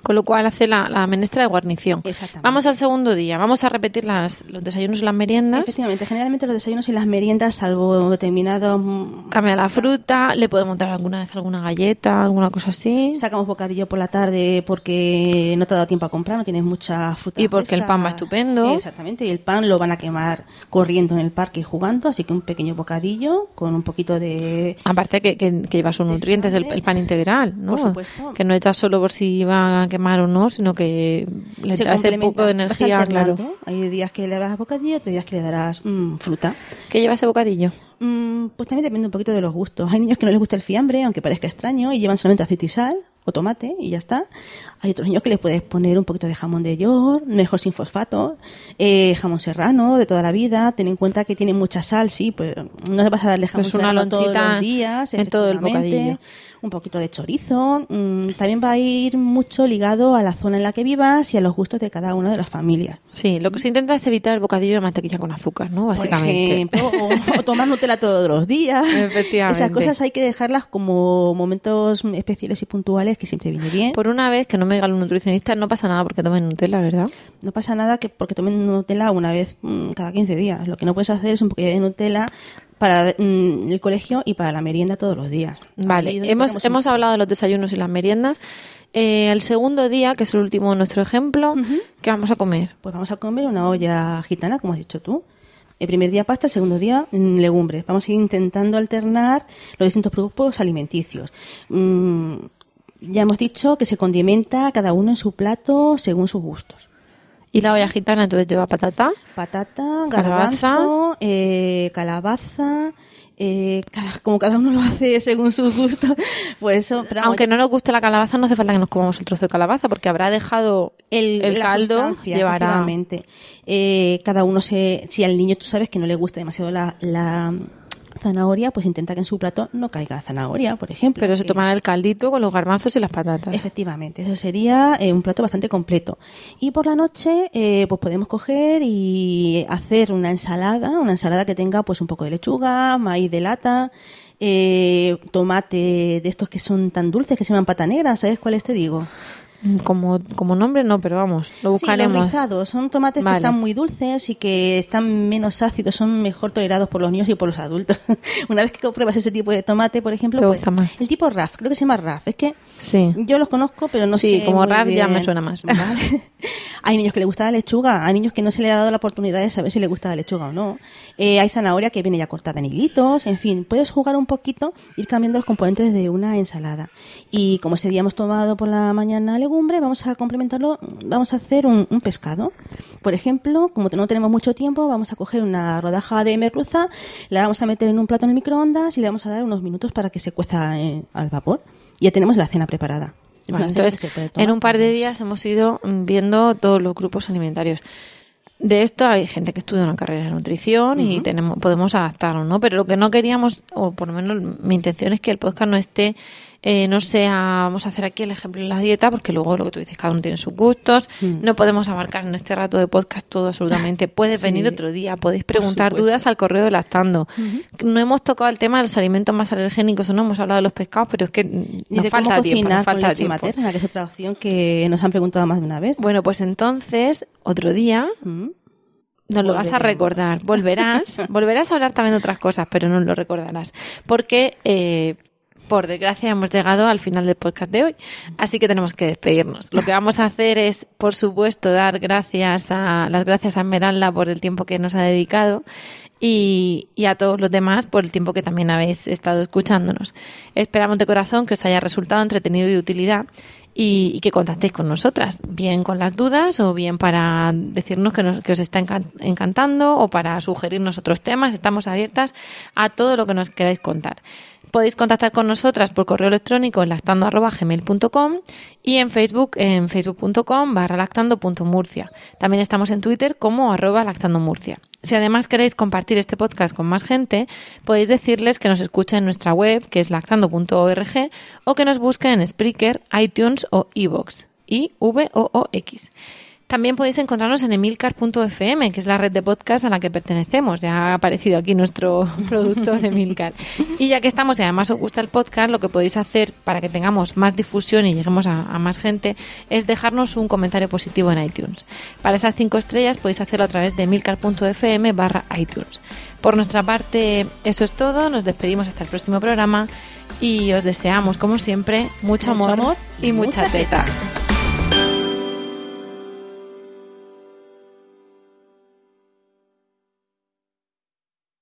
Con lo cual hace la, la menestra de guarnición. Vamos al segundo día. Vamos a repetir las, los desayunos y las meriendas. Efectivamente, generalmente los desayunos y las meriendas, salvo determinados... mm, Cambia la fruta, le podemos dar alguna vez alguna galleta, alguna cosa así. Sacamos bocadillo por la tarde porque no te ha dado tiempo a comprar, no tienes mucha fruta. Y porque el pan va estupendo. Exactamente, y el pan lo van a quemar corriendo en el parque y jugando, así que un pequeño bocadillo con un poquito de... Aparte que, que, que lleva sus nutrientes, el, el pan integral, ¿no? Por supuesto. Que no echas solo por si va a quemar o no, sino que le se da ese complementa, poco de energía, claro. Hay días que le darás bocadillo, otros días que le darás mm, fruta. ¿Qué lleva ese bocadillo? Mm, pues también depende un poquito de los gustos. Hay niños que no les gusta el fiambre, aunque parezca extraño, y llevan solamente aceite y sal o tomate y ya está. Hay otros niños que les puedes poner un poquito de jamón de york, mejor sin fosfato, eh, jamón serrano de toda la vida. Ten en cuenta que tiene mucha sal, sí, pues no se vas a darle jamón Pues una serrano todos los días. en todo el bocadillo. Un poquito de chorizo. Mm, también va a ir mucho ligado a la zona en la que vivas y a los gustos de cada una de las familias. Sí, lo que se intenta es evitar el bocadillo de mantequilla con azúcar, ¿no? Básicamente. Por ejemplo, o, o tomar Nutella todos los días. Efectivamente. Esas cosas hay que dejarlas como momentos especiales y puntuales que siempre viene bien. Por una vez que no me digan los nutricionistas, no pasa nada porque tomen Nutella, ¿verdad? No pasa nada que porque tomen Nutella una vez mm, cada 15 días. Lo que no puedes hacer es un poquito de Nutella para mm, el colegio y para la merienda todos los días. Vale, hemos, un- hemos hablado de los desayunos y las meriendas. Eh, el segundo día, que es el último de nuestro ejemplo, ¿qué vamos a comer? Pues vamos a comer una olla gitana, como has dicho tú. El primer día pasta, el segundo día mm, legumbres. Vamos a ir intentando alternar los distintos productos alimenticios. Mm, ya hemos dicho que se condimenta cada uno en su plato según sus gustos. Y la olla gitana entonces lleva patata, Patata, Calabaza. eh, calabaza, eh, cada- como cada uno lo hace según sus gustos, pues eso. Pero Aunque no nos guste la calabaza, no hace falta que nos comamos el trozo de calabaza, porque habrá dejado el, la caldo, llevará... Eh, cada uno se, si al niño tú sabes que no le gusta demasiado la, la zanahoria, pues intenta que en su plato no caiga zanahoria, por ejemplo. Pero se que- tomará el caldito con los garbanzos y las patatas. Efectivamente, eso sería eh, un plato bastante completo. Y por la noche, eh, pues podemos coger y hacer una ensalada, una ensalada que tenga pues un poco de lechuga, maíz de lata, eh, tomate de estos que son tan dulces que se llaman pata negra, ¿sabes cuáles te digo? Como, como nombre no, pero vamos, lo Sí, los buscaremos. rizados son tomates Vale. que están muy dulces y que están menos ácidos, son mejor tolerados por los niños y por los adultos. Una vez que pruebas ese tipo de tomate, por ejemplo, pues, el tipo RAF, creo que se llama RAF, es que Sí. yo los conozco, pero no Sí, sé. como muy RAF ya bien. me suena más. Vale. hay niños que les gusta la lechuga, hay niños que no se le ha dado la oportunidad de saber si les gusta la lechuga o no. Eh, hay zanahoria que viene ya cortada en hilitos, en fin, puedes jugar un poquito, ir cambiando los componentes de una ensalada. Y como ese día hemos tomado por la mañana legumbre, vamos a complementarlo, vamos a hacer un, un pescado. Por ejemplo, como no tenemos mucho tiempo, vamos a coger una rodaja de merluza, la vamos a meter en un plato en el microondas y le vamos a dar unos minutos para que se cueza eh, al vapor. Y ya tenemos la cena preparada. Cena entonces, en un par de días hemos ido mm, viendo todos los grupos alimentarios. De esto hay gente que estudia una carrera de nutrición y Ujú. tenemos podemos adaptarnos, ¿no? Pero lo que no queríamos, o por lo menos mi intención es que el podcast no esté, eh, no sea, vamos a hacer aquí el ejemplo de la dieta, porque luego lo que tú dices, cada uno tiene sus gustos, Mm. no podemos abarcar en este rato de podcast todo absolutamente. Puedes Sí. venir otro día, podéis preguntar dudas al correo de Lactando. No hemos tocado el tema de los alimentos más alergénicos o no, hemos hablado de los pescados, pero es que Ni nos de falta cómo tiempo, nos con falta leche tiempo. materna, que es otra opción que nos han preguntado más de una vez. Bueno, pues entonces, otro día Mm. nos lo vas a Volveremos. recordar. Volverás, volverás a hablar también de otras cosas, pero no lo recordarás. Porque, eh, por desgracia, hemos llegado al final del podcast de hoy. Así que tenemos que despedirnos. Lo que vamos a hacer es, por supuesto, dar gracias a, las gracias a Esmeralda por el tiempo que nos ha dedicado. Y, y a todos los demás por el tiempo que también habéis estado escuchándonos. Esperamos de corazón que os haya resultado entretenido y de utilidad y, que contactéis con nosotras, bien con las dudas o bien para decirnos que, nos- os está encan- encantando o para sugerirnos otros temas. Estamos abiertas a todo lo que nos queráis contar. Podéis contactar con nosotras por correo electrónico en lactando.gmail.com y en Facebook en facebook.com barra lactando.murcia. También estamos en Twitter como arroba lactandomurcia. Si además queréis compartir este podcast con más gente, podéis decirles que nos escuchen en nuestra web, que es lactando.org, o que nos busquen en Spreaker, iTunes o iVoox. I V O O X. También podéis encontrarnos en emilcar.fm, que es la red de podcast a la que pertenecemos. Ya ha aparecido aquí nuestro productor Emilcar. Y ya que estamos y además os gusta el podcast, lo que podéis hacer para que tengamos más difusión y lleguemos a, a más gente es dejarnos un comentario positivo en iTunes. Para esas cinco estrellas podéis hacerlo a través de emilcar.fm barra iTunes. Por nuestra parte, eso es todo. Nos despedimos hasta el próximo programa y os deseamos, como siempre, mucho, Mucho amor, amor y mucha mucha teta. teta.